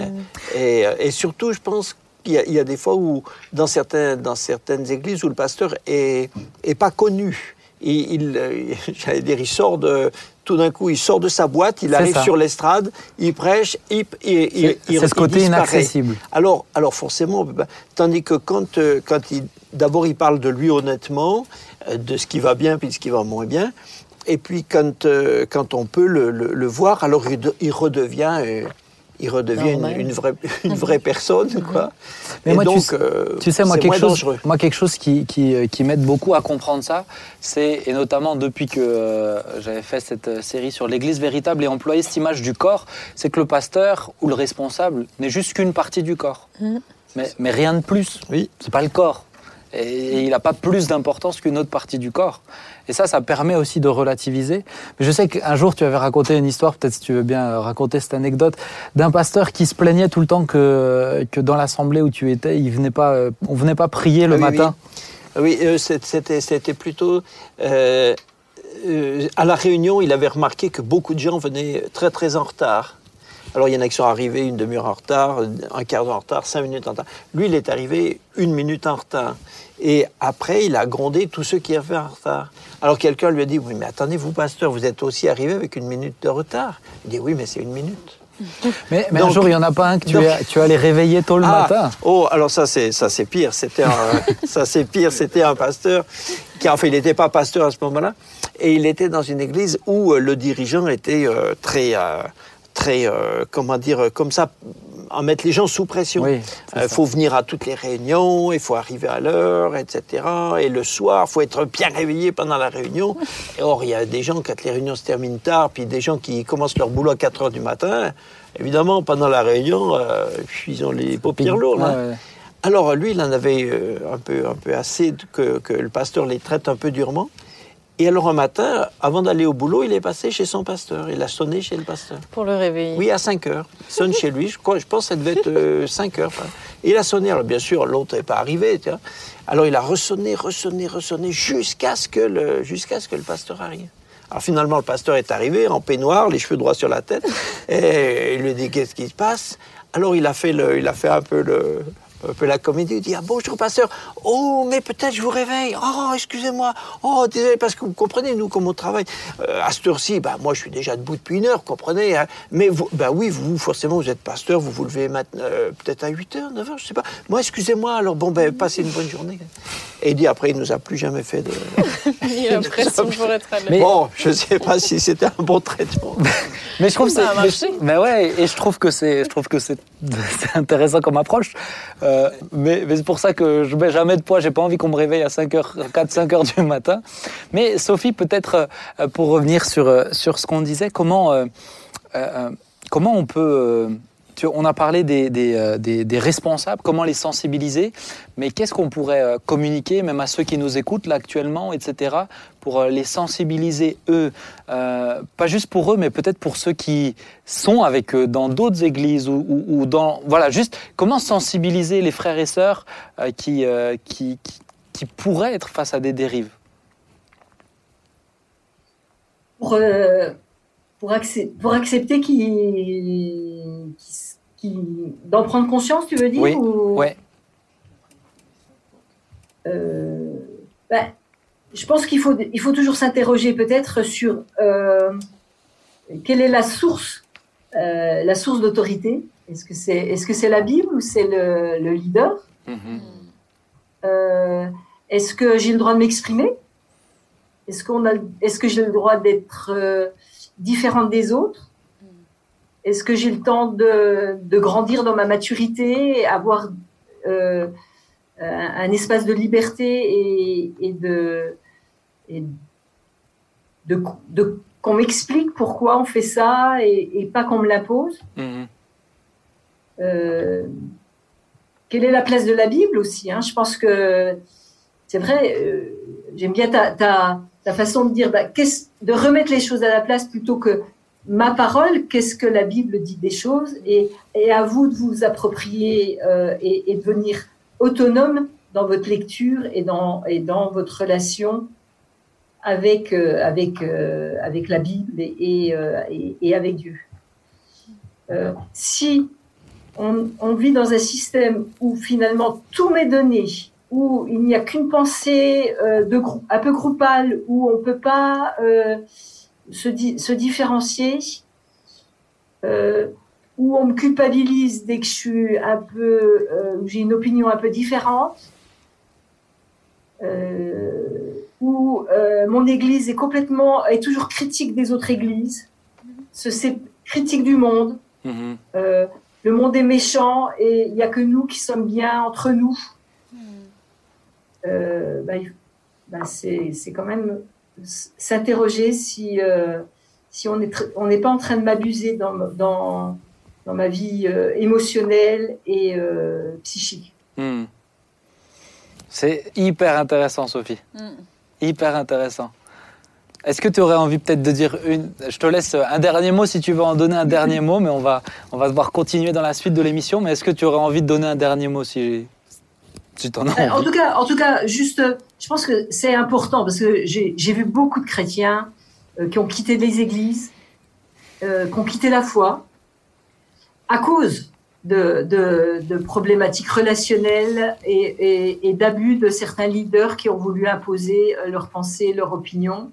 Et, euh, et surtout, je pense qu'il y, a- il y a des fois où, dans, certains, dans certaines églises, où le pasteur est, est pas connu. Il, il, euh, j'allais dire, il sort de, tout d'un coup, il sort de sa boîte, il arrive ça. sur l'estrade, il prêche, il, il, il- C'est ce côté disparaît. inaccessible. Alors, alors forcément, pas- tandis que quand, euh, quand il, d'abord il parle de lui honnêtement, euh, de ce qui va bien puis de ce qui va moins bien, et puis quand, euh, quand on peut le, le- le voir, alors il, de- il redevient, euh, il redevient une, vraie, une vraie personne, quoi. Mais et moi, tu donc, euh, Tu sais, moi quelque, chose, dangereux. moi, quelque chose qui, qui, qui m'aide beaucoup à comprendre ça, c'est, et notamment depuis que euh, j'avais fait cette série sur l'Église véritable et employé cette image du corps, c'est que le pasteur ou le responsable n'est juste qu'une partie du corps. Mais, mais rien de plus. Oui. C'est pas le corps. Et il n'a pas plus d'importance qu'une autre partie du corps. Et ça, ça permet aussi de relativiser. Mais je sais qu'un jour, tu avais raconté une histoire, peut-être si tu veux bien raconter cette anecdote, d'un pasteur qui se plaignait tout le temps que, que dans l'assemblée où tu étais, il venait pas, euh, on venait pas prier le oui, matin. Oui, euh, c'était c'était plutôt. euh, à la réunion, il avait remarqué que beaucoup de gens venaient très très en retard. Alors il y en a qui sont arrivés une demi-heure en retard, un quart d'heure en retard, cinq minutes en retard. Lui, il est arrivé une minute en retard. Et après, il a grondé tous ceux qui avaient en retard. Alors quelqu'un lui a dit, oui, mais attendez, vous, pasteur, vous êtes aussi arrivé avec une minute de retard. Il dit, oui, mais c'est une minute. Mais, mais un jour, il y en a pas un que tu, donc- es, tu allais réveiller tôt le Ah, matin. Oh, alors ça c'est ça c'est pire. C'était un, ça c'est pire. C'était un pasteur qui enfin il n'était pas pasteur à ce moment-là et il était dans une église où euh, le dirigeant était euh, très euh, très euh, comment dire euh, comme ça en mettre les gens sous pression. Il ça. faut venir à toutes les réunions, il faut arriver à l'heure, etc. Et le soir, il faut être bien réveillé pendant la réunion. Et or, il y a des gens, quand les réunions se terminent tard, puis des gens qui commencent leur boulot à 4 heures du matin, évidemment, pendant la réunion, euh, ils ont les paupières lourdes. hein. Ouais. Alors, lui, il en avait euh, un, peu, un peu assez que, que le pasteur les traite un peu durement. Et alors, un matin, avant d'aller au boulot, il est passé chez son pasteur. Il a sonné chez le pasteur. Pour le réveiller. Oui, à 5 heures. Il sonne chez lui. Je, crois, je pense que ça devait être euh, 5 heures. enfin. Et il a sonné. Alors, bien sûr, l'autre n'est pas arrivé. tu vois. Alors, il a ressonné, ressonné, ressonné jusqu'à ce, que le- jusqu'à ce que le pasteur arrive. Alors, finalement, le pasteur est arrivé en peignoir, les cheveux droits sur la tête. Et il lui dit Qu'est-ce qui se passe? Alors, il a fait, le, il a fait un peu le. Un peu la comédie, il dit Ah bonjour pasteur, oh mais peut-être je vous réveille, oh excusez-moi, oh désolé parce que vous comprenez nous comme on travaille, Euh, à cette heure-ci, bah, moi je suis déjà debout depuis une heure, vous comprenez, hein. mais vous, bah oui vous forcément vous êtes pasteur, vous vous levez maintenant euh, peut-être à 8 heures, 9 heures, je sais pas, moi excusez-moi alors bon ben passez une bonne journée. Et il dit après il nous a plus jamais fait de... Il a l'impression pour être à. Mais- Bon, je sais pas si c'était un bon traitement. Mais je trouve Ça a mais, ouais, et je trouve que c'est, je trouve que c'est, intéressant comme approche. Euh, mais, mais c'est pour ça que je mets jamais de poids. J'ai pas envie qu'on me réveille à 5 heures, 4, 5 heures du matin. Mais Sophie, peut-être euh, pour revenir sur euh, sur ce qu'on disait, comment euh, euh, comment on peut euh, on a parlé euh, des- responsables, comment les sensibiliser, mais qu'est-ce qu'on pourrait euh, communiquer, même à ceux qui nous écoutent là actuellement, etc., pour euh, les sensibiliser, eux, pas juste pour eux, mais peut-être pour ceux qui sont avec eux dans d'autres églises ou, dans... Voilà, juste comment sensibiliser les frères et sœurs qui, pourraient être face à des dérives? Pour, pour, accep- pour accepter d'en prendre conscience, tu veux dire Oui, ou- Ouais, Euh, ben, je pense qu'il faut, il faut toujours s'interroger peut-être sur euh, quelle est la source, euh, la source d'autorité. Est-ce que c'est, est-ce que c'est la Bible ou c'est le, le leader? Mhm. Est-ce que j'ai le droit de m'exprimer? Est-ce qu'on a, est-ce que j'ai le droit d'être différente des autres? Est-ce que j'ai le temps de, de grandir dans ma maturité, avoir euh, un, un espace de liberté et, et de, et de, de qu'on m'explique pourquoi on fait ça et, et pas qu'on me l'impose? Mhm. Euh, quelle est la place de la Bible aussi hein? Je pense que c'est vrai, euh, j'aime bien ta, ta, ta façon de dire, bah, de remettre les choses à la place plutôt que ma parole, qu'est-ce que la Bible dit des choses, et, et à vous de vous approprier euh, et, et devenir autonome dans votre lecture et dans, et dans votre relation avec, euh, avec, euh, avec la Bible et, et, euh, avec Dieu. Euh, si on, on vit dans un système où finalement tout m'est donné, où il n'y a qu'une pensée euh, de un peu groupale, où on ne peut pas se, di- se différencier, euh, où on me culpabilise dès que je suis un peu, euh, où j'ai une opinion un peu différente, euh, où euh, mon église est complètement, est toujours critique des autres églises, ce, c'est critique du monde. Mhm. Euh, le monde est méchant et il n'y a que nous qui sommes bien entre nous. Euh, bah, bah, c'est c'est quand même s'interroger si, euh, si on n'est on n'est pas en train de m'abuser dans, dans, dans ma vie euh, émotionnelle et euh, psychique. Mhm. C'est hyper intéressant, Sophie. Mm. Hyper intéressant. Est-ce que tu aurais envie peut-être de dire une... Je te laisse un dernier mot si tu veux en donner un dernier mot, mais on va, on va devoir continuer dans la suite de l'émission. Mais est-ce que tu aurais envie de donner un dernier mot si, si tu en as En tout cas, en tout cas, juste, euh, je pense que c'est important parce que j'ai vu beaucoup de chrétiens euh, qui ont quitté les églises, euh, qui ont quitté la foi à cause de, problématiques relationnelles et, d'abus de certains leaders qui ont voulu imposer euh, leurs pensées, leurs opinions.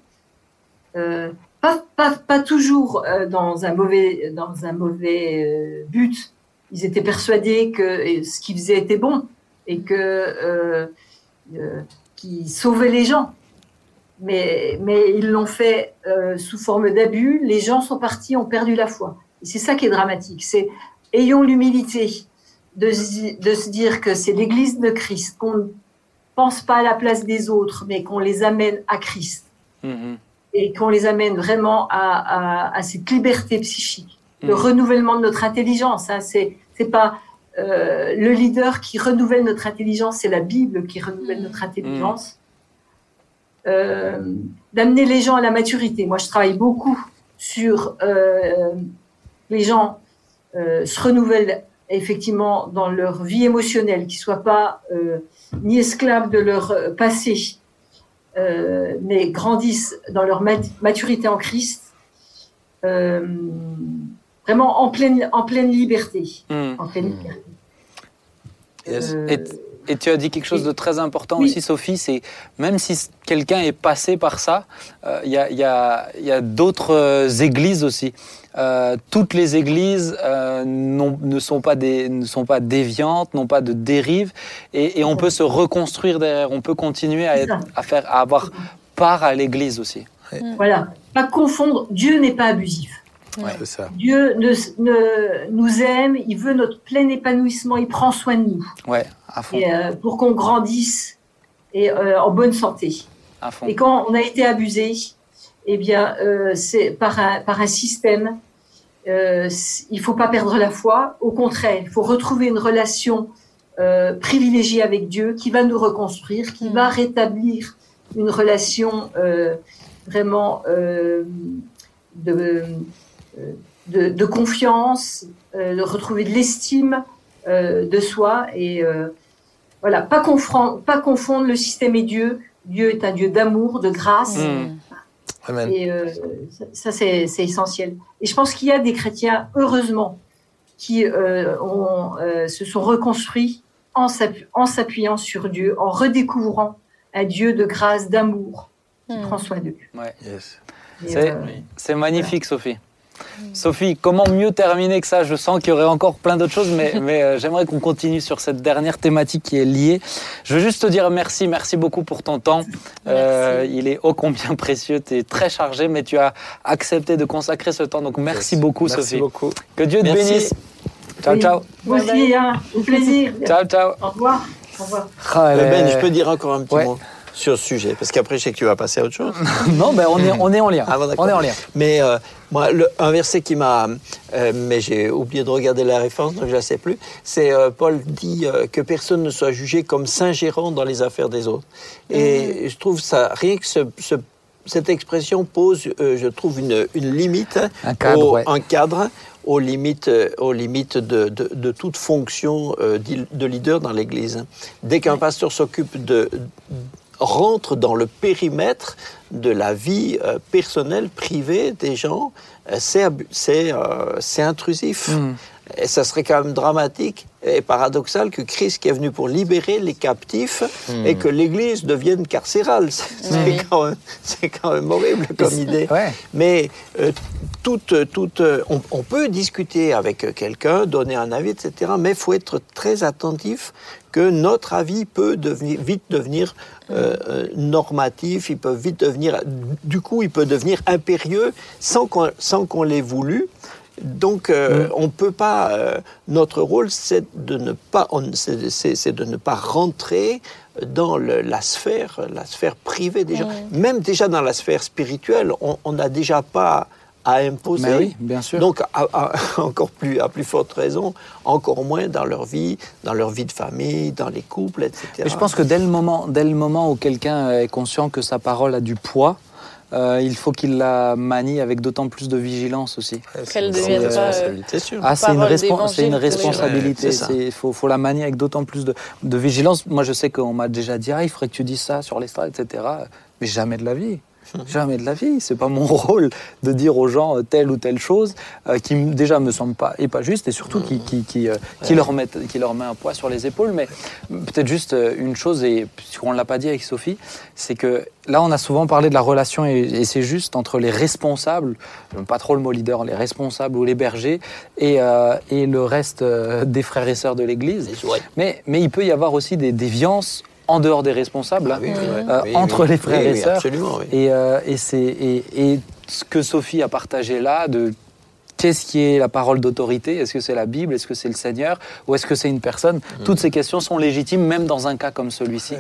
Pas, toujours dans un mauvais, dans un mauvais but. Ils étaient persuadés que ce qu'ils faisaient était bon et que qui sauvait les gens. Mais, mais ils l'ont fait euh, sous forme d'abus. Les gens sont partis, ont perdu la foi. Et c'est ça qui est dramatique. C'est ayons l'humilité de, se- de se dire que c'est l'Église de Christ, qu'on ne pense pas à la place des autres, mais qu'on les amène à Christ Mhm. et qu'on les amène vraiment à, à, à cette liberté psychique, le Mhm. renouvellement de notre intelligence. Hein, c'est c'est pas euh, le leader qui renouvelle notre intelligence, c'est la Bible qui renouvelle Mhm. notre intelligence. Euh, D'amener les gens à la maturité. Moi, je travaille beaucoup sur euh, les gens euh, se renouvellent effectivement dans leur vie émotionnelle, qu'ils soient pas euh, ni esclaves de leur passé, euh, mais grandissent dans leur mat- maturité en Christ, euh, vraiment en pleine, en pleine liberté. Mhm. En pleine liberté. Yes. Euh, Et, et tu as dit quelque chose de très important Oui. aussi, Sophie, c'est même si quelqu'un est passé par ça, euh, il y a, il y a- y a d'autres euh, églises aussi. Euh, toutes les églises euh, ne, sont pas des, ne sont pas déviantes, n'ont pas de dérive, et, et on peut se reconstruire derrière, on peut continuer être, à, faire, à avoir part à l'église aussi. Voilà. Pas confondre. Dieu n'est pas abusif. Ça. Dieu ne, ne- nous aime, il veut notre plein épanouissement, il prend soin de nous Ouais, à fond, et, euh, pour qu'on grandisse et euh, en bonne santé. à fond. Et quand on a été abusé, eh bien, euh, c'est par un, par un système. Euh, il faut pas perdre la foi. Au contraire, il faut retrouver une relation euh, privilégiée avec Dieu qui va nous reconstruire, qui Mm. va rétablir une relation euh, vraiment euh, de, euh, de, de confiance, euh, de retrouver de l'estime euh, de soi et euh, voilà, pas confondre, pas confondre le système et Dieu. Dieu est un Dieu d'amour, de grâce. Mm. Amen. Et euh, ça, ça, c'est c'est essentiel. Et je pense qu'il y a des chrétiens, heureusement, qui euh, ont, euh, se sont reconstruits en s'appu- en s'appuyant sur Dieu, en redécouvrant un Dieu de grâce, d'amour, qui Mm. prend soin d'eux. Yes. C'est- euh, C'est magnifique, Sophie. Sophie, comment mieux terminer que ça? Je sens qu'il y aurait encore plein d'autres choses, mais, mais euh, j'aimerais qu'on continue sur cette dernière thématique qui est liée. Je veux juste te dire merci, merci beaucoup pour ton temps. Euh, il est ô combien précieux, tu es très chargé, mais tu as accepté de consacrer ce temps. Donc merci Yes. beaucoup, Merci Sophie. beaucoup. Que Dieu te Merci. bénisse. Ciao, Oui. ciao. Moi aussi, hein, au plaisir. Ciao, ciao. Au revoir. Au revoir. Ah, Ben, je peux dire encore un petit Ouais. mot? Sur ce sujet Parce qu'après, je sais que tu vas passer à autre chose. non, ben on est, on est en lien. Ah bon, on est en lien. Mais euh, moi, le- un verset qui m'a. euh, mais j'ai oublié de regarder la référence, donc je ne la sais plus. C'est euh, Paul dit que personne ne soit jugé comme s'ingérant dans les affaires des autres. Et je trouve ça. Rien que ce- ce- cette expression pose, euh, je trouve, une, une limite, Un cadre, au- ouais. un cadre aux limites, aux limites de, de- de toute fonction euh, de leader dans l'Église. Dès qu'un pasteur s'occupe de rentre dans le périmètre de la vie euh, personnelle, privée des gens, euh, euh, c'est intrusif. Mm. Et ça serait quand même dramatique et paradoxal que Christ qui est venu pour libérer les captifs et que l'Église devienne carcérale. C'est quand, même- c'est quand même horrible comme idée. Ouais. Mais euh, toute, toute, euh, on, on peut discuter avec quelqu'un, donner un avis, etc. Mais il faut être très attentif que notre avis peut devenir, vite devenir euh, euh, normatif, il peut vite devenir, du coup, il peut devenir impérieux sans qu'on sans qu'on l'ait voulu. Donc, euh, on ne peut pas. euh, notre rôle, c'est de ne pas, on- c'est de ne pas rentrer dans le- la sphère, la sphère privée des gens. Même déjà dans la sphère spirituelle, on n'a déjà pas à imposer. Mais oui, bien sûr. Donc, à- à- encore plus, à plus forte raison, encore moins dans leur vie, dans leur vie de famille, dans les couples, etc. Mais je pense que dès le moment, dès le moment où quelqu'un est conscient que sa parole a du poids, euh, il faut qu'il la manie avec d'autant plus de vigilance aussi. Qu'elle C'est une devienne pas, euh, responsabilité. c'est sûr. Ah, c'est une, responsabilité. Ouais. Il faut, faut la manier avec d'autant plus de, de vigilance. Moi, je sais qu'on m'a déjà dit, ah, il faudrait que tu dises ça sur l'estrade, etc. Mais jamais de la vie. Jamais de la vie. C'est pas mon rôle de dire aux gens euh, telle ou telle chose euh, qui déjà me semble pas et pas juste et surtout qui, qui, qui, euh, qui leur met, qui leur met un poids sur les épaules. Mais peut-être juste une chose et on l'a pas dit avec Sophie, c'est que là on a souvent parlé de la relation et, et c'est juste entre les responsables, pas trop le mot leader, les responsables ou les bergers et, euh, et le reste des frères et sœurs de l'Église. Ouais. Mais, mais il peut y avoir aussi des déviances en dehors des responsables, Oui, oui, oui. euh, Oui, entre oui. les frères Oui, et sœurs. Et, euh, et, c'est, et, et ce que Sophie a partagé là, de qu'est-ce qui est la parole d'autorité? Est-ce que c'est la Bible? Est-ce que c'est le Seigneur? Ou est-ce que c'est une personne? Mm. Toutes ces questions sont légitimes, même dans un cas comme celui-ci.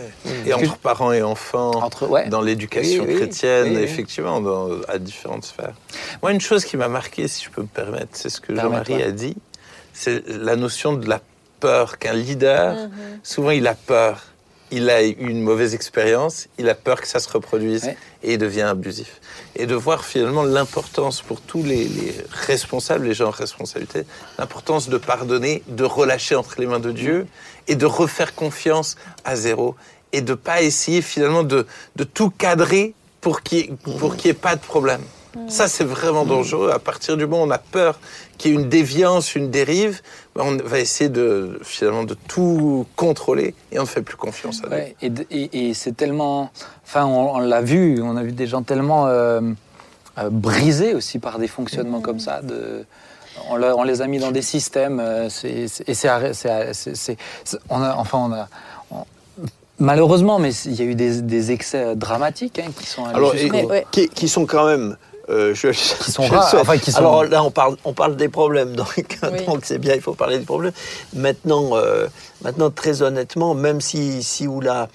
Et entre parents et enfants, Entre, ouais. dans l'éducation chrétienne, oui, oui. effectivement, dans- à différentes sphères. Moi, une chose qui m'a marqué, si je peux me permettre, c'est ce que. Jean-Marie a dit, c'est la notion de la peur, qu'un leader, souvent il a peur. Il a eu une mauvaise expérience, il a peur que ça se reproduise Ouais. et il devient abusif. Et de voir finalement l'importance pour tous les, les responsables, les gens en responsabilité, l'importance de pardonner, de relâcher entre les mains de Dieu et de refaire confiance à zéro et de pas essayer finalement de, de tout cadrer pour qu'il n'y ait, pour qu'il y ait pas de problème. Ça, c'est vraiment dangereux. À partir du moment où on a peur qu'il y ait une déviance, une dérive, on va essayer de, finalement de tout contrôler et on ne fait plus confiance à. Ouais, et, de- et- et c'est tellement. Enfin, on, on l'a vu, on a vu des gens tellement euh, euh, brisés aussi par des fonctionnements comme ça. De, on, les a mis dans des systèmes. euh, et c'est. on a, enfin, on a. on- malheureusement, mais il y a eu des, des excès dramatiques hein, qui sont allés Alors, jusqu'au- Mais ouais. qui, qui sont quand même. Euh, je, Qui sont je rares, souhaite- enfin, qui sont- Alors là, on parle, on parle des problèmes, donc Oui. c'est bien, il faut parler des problèmes. Maintenant, euh, maintenant très honnêtement, même si, si ou là,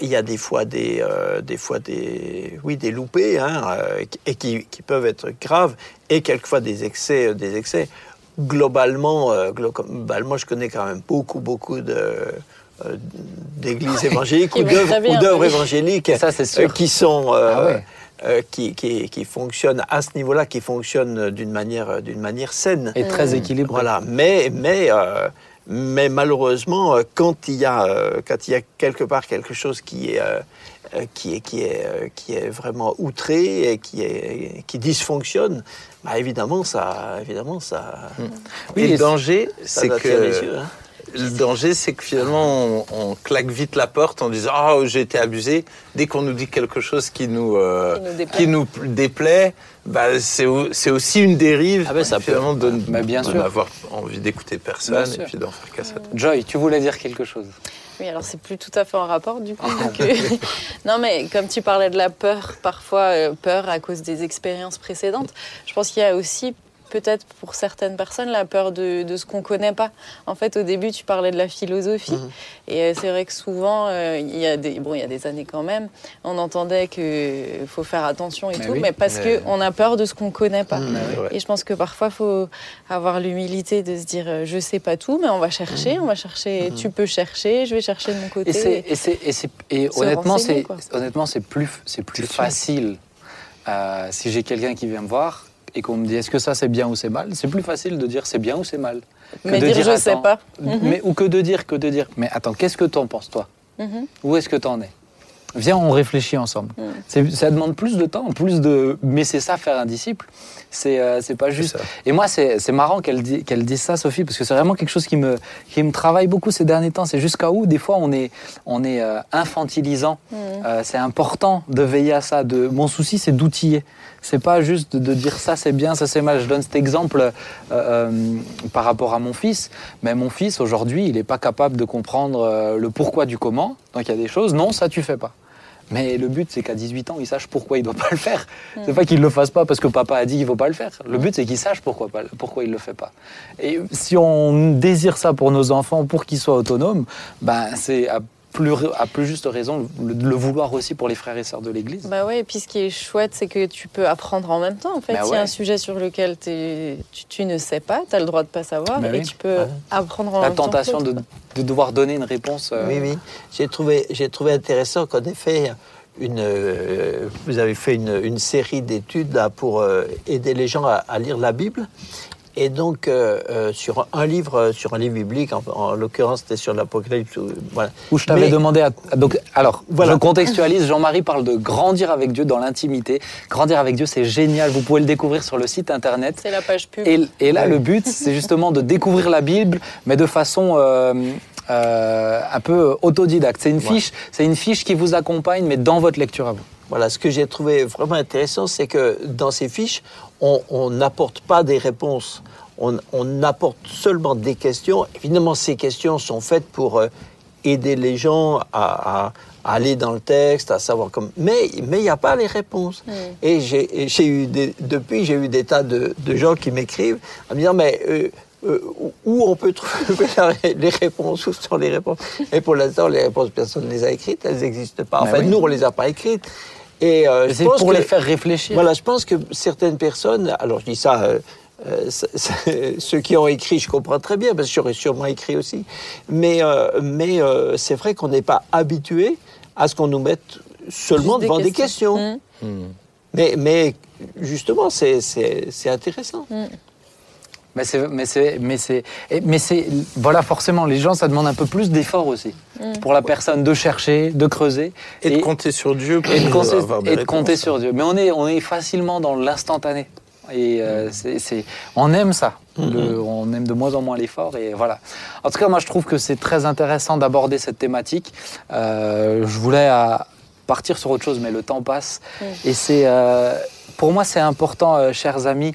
il y a des fois des, euh, des fois des, oui, des loupés, hein, euh, et qui, qui peuvent être graves, et quelquefois des excès, euh, des excès. Globalement, euh, globalement, je connais quand même beaucoup, beaucoup de d'églises évangéliques ou d'œuvres évangéliques Ça, c'est sûr. qui sont euh, Ah ouais. Euh, qui, qui, qui fonctionnent à ce niveau-là, qui fonctionnent d'une manière, d'une manière saine. Et très équilibré. Voilà, mais, mais, euh, mais malheureusement, euh, quand il, y a, euh, quand il y a quelque part quelque chose qui est, euh, euh, qui est, qui est, euh, qui est vraiment outré et qui, est, qui dysfonctionne, bah évidemment, ça, évidemment, ça, Oui, et et le danger, c'est les que yeux. hein. Le danger, c'est que finalement, on, on claque vite la porte en disant ah j'ai été abusé. Dès qu'on nous dit quelque chose qui nous euh, Qui nous déplaît. déplaît, bah, c'est au- c'est aussi une dérive Ah ben, ça peut. finalement de bien de sûr. n'avoir envie d'écouter personne et puis d'en faire tête. Joy, tu voulais dire quelque chose? Oui, alors c'est plus tout à fait en rapport du coup. donc, euh, non, mais comme tu parlais de la peur, parfois euh, peur à cause des expériences précédentes, je pense qu'il y a aussi peut-être pour certaines personnes la peur de, de ce qu'on connaît pas. En fait, au début, tu parlais de la philosophie, Mhm. et euh, c'est vrai que souvent, euh, il y a des bon, il y a des années quand même, on entendait que faut faire attention et Mais tout, oui. mais parce Mais- que on a peur de ce qu'on connaît pas. Mhm. Et je pense que parfois, il faut avoir l'humilité de se dire euh, je sais pas tout, mais on va chercher, on va chercher. Tu peux chercher, je vais chercher de mon côté. Et, honnêtement, c'est, honnêtement, c'est plus, c'est plus facile euh, si j'ai quelqu'un qui vient me voir et qu'on me dit est-ce que ça c'est bien ou c'est mal. C'est plus facile de dire c'est bien ou c'est mal. que mais de dire, dire, je sais attends. pas. Mhm. Mais, ou que de dire que de dire mais attends, qu'est-ce que t'en penses toi Mhm. Où est-ce que t'en es Viens, on réfléchit ensemble. Mm. C'est- Ça demande plus de temps, plus de. Mais c'est ça faire un disciple. C'est euh, c'est pas juste. Et moi, c'est c'est marrant qu'elle di- qu'elle dise ça, Sophie, parce que c'est vraiment quelque chose qui me, qui me travaille beaucoup ces derniers temps. C'est jusqu'à où, des fois, on est, on est euh, infantilisant. Mhm. Euh, c'est important de veiller à ça. De... Mon souci, c'est d'outiller. C'est pas juste de, dire ça c'est bien, ça c'est mal. Je donne cet exemple euh, euh, par rapport à mon fils. Mais mon fils, aujourd'hui, il n'est pas capable de comprendre euh, le pourquoi du comment. Donc il y a des choses, non, ça tu fais pas. Mais le but, c'est qu'à 18 ans, il sache pourquoi il doit pas le faire. C'est pas qu'il le fasse pas parce que papa a dit qu'il faut pas le faire. Le but, c'est qu'il sache pourquoi, pas, pourquoi il le fait pas. Et si on désire ça pour nos enfants, pour qu'ils soient autonomes, ben c'est plus, à plus juste raison le, le vouloir aussi pour les frères et sœurs de l'Église. Bah ouais, et puis ce qui est chouette, c'est que tu peux apprendre en même temps. En fait, Bah s'il y a un sujet sur lequel tu, tu ne sais pas, tu as le droit de pas savoir, Bah et oui. tu peux Ouais. apprendre en La même temps. que tentation de, devoir donner une réponse. euh, Oui, oui. J'ai trouvé, j'ai trouvé intéressant qu'en effet, une, euh, vous avez fait une, une série d'études là, pour euh, aider les gens à, à lire la Bible. Et donc, euh, euh, sur un livre, euh, sur un livre biblique, en, en l'occurrence, c'était sur l'Apocalypse. Voilà. Où je t'avais demandé à. Donc, alors, Voilà. je contextualise. Jean-Marie parle de grandir avec Dieu dans l'intimité. Grandir avec Dieu, c'est génial. Vous pouvez le découvrir sur le site internet. C'est la page pub. Et, et là, Ouais. le but, c'est justement de découvrir la Bible, mais de façon euh, euh, un peu autodidacte. C'est une Ouais. c'est une fiche qui vous accompagne, mais dans votre lecture à vous. Voilà, ce que j'ai trouvé vraiment intéressant, c'est que dans ces fiches, on n'apporte pas des réponses. On, on apporte seulement des questions. Évidemment, ces questions sont faites pour euh, aider les gens à, à- à aller dans le texte, à savoir comment. Mais mais il n'y a pas les réponses. Et j'ai eu des, depuis, j'ai eu des tas de, de gens qui m'écrivent en me disant mais euh, euh, où- on peut trouver la- les réponses Où sont les réponses? Et pour l'instant, les réponses, personne ne les a écrites, elles n'existent pas. Mais Enfin, oui. nous, on les a pas écrites. Et euh, C'est pour que, les faire réfléchir. Voilà, je pense que certaines personnes, alors je dis ça, euh, euh, ça- ça- ceux qui ont écrit, je comprends très bien, parce que j'aurais sûrement écrit aussi. Mais, mais c'est vrai qu'on n'est pas habitué à ce qu'on nous mette seulement des devant des questions. questions. Mm. Mais, mais justement, c'est- intéressant. Mais c'est, mais c'est, mais c'est, mais c'est, voilà, forcément, les gens, ça demande un peu plus d'effort aussi Mm. pour la personne de chercher, de creuser Et, de compter sur Dieu pour et de, compter- avoir des et de compter sur Dieu. Mais on est, on est facilement dans l'instantané. Et euh, c'est, c'est- on aime ça. Le- on aime de moins en moins l'effort. Et voilà. En tout cas, moi, je trouve que c'est très intéressant d'aborder cette thématique. Euh, je voulais euh, partir sur autre chose, mais le temps passe. Mm. Et c'est, euh, pour moi, c'est important, euh, chers amis,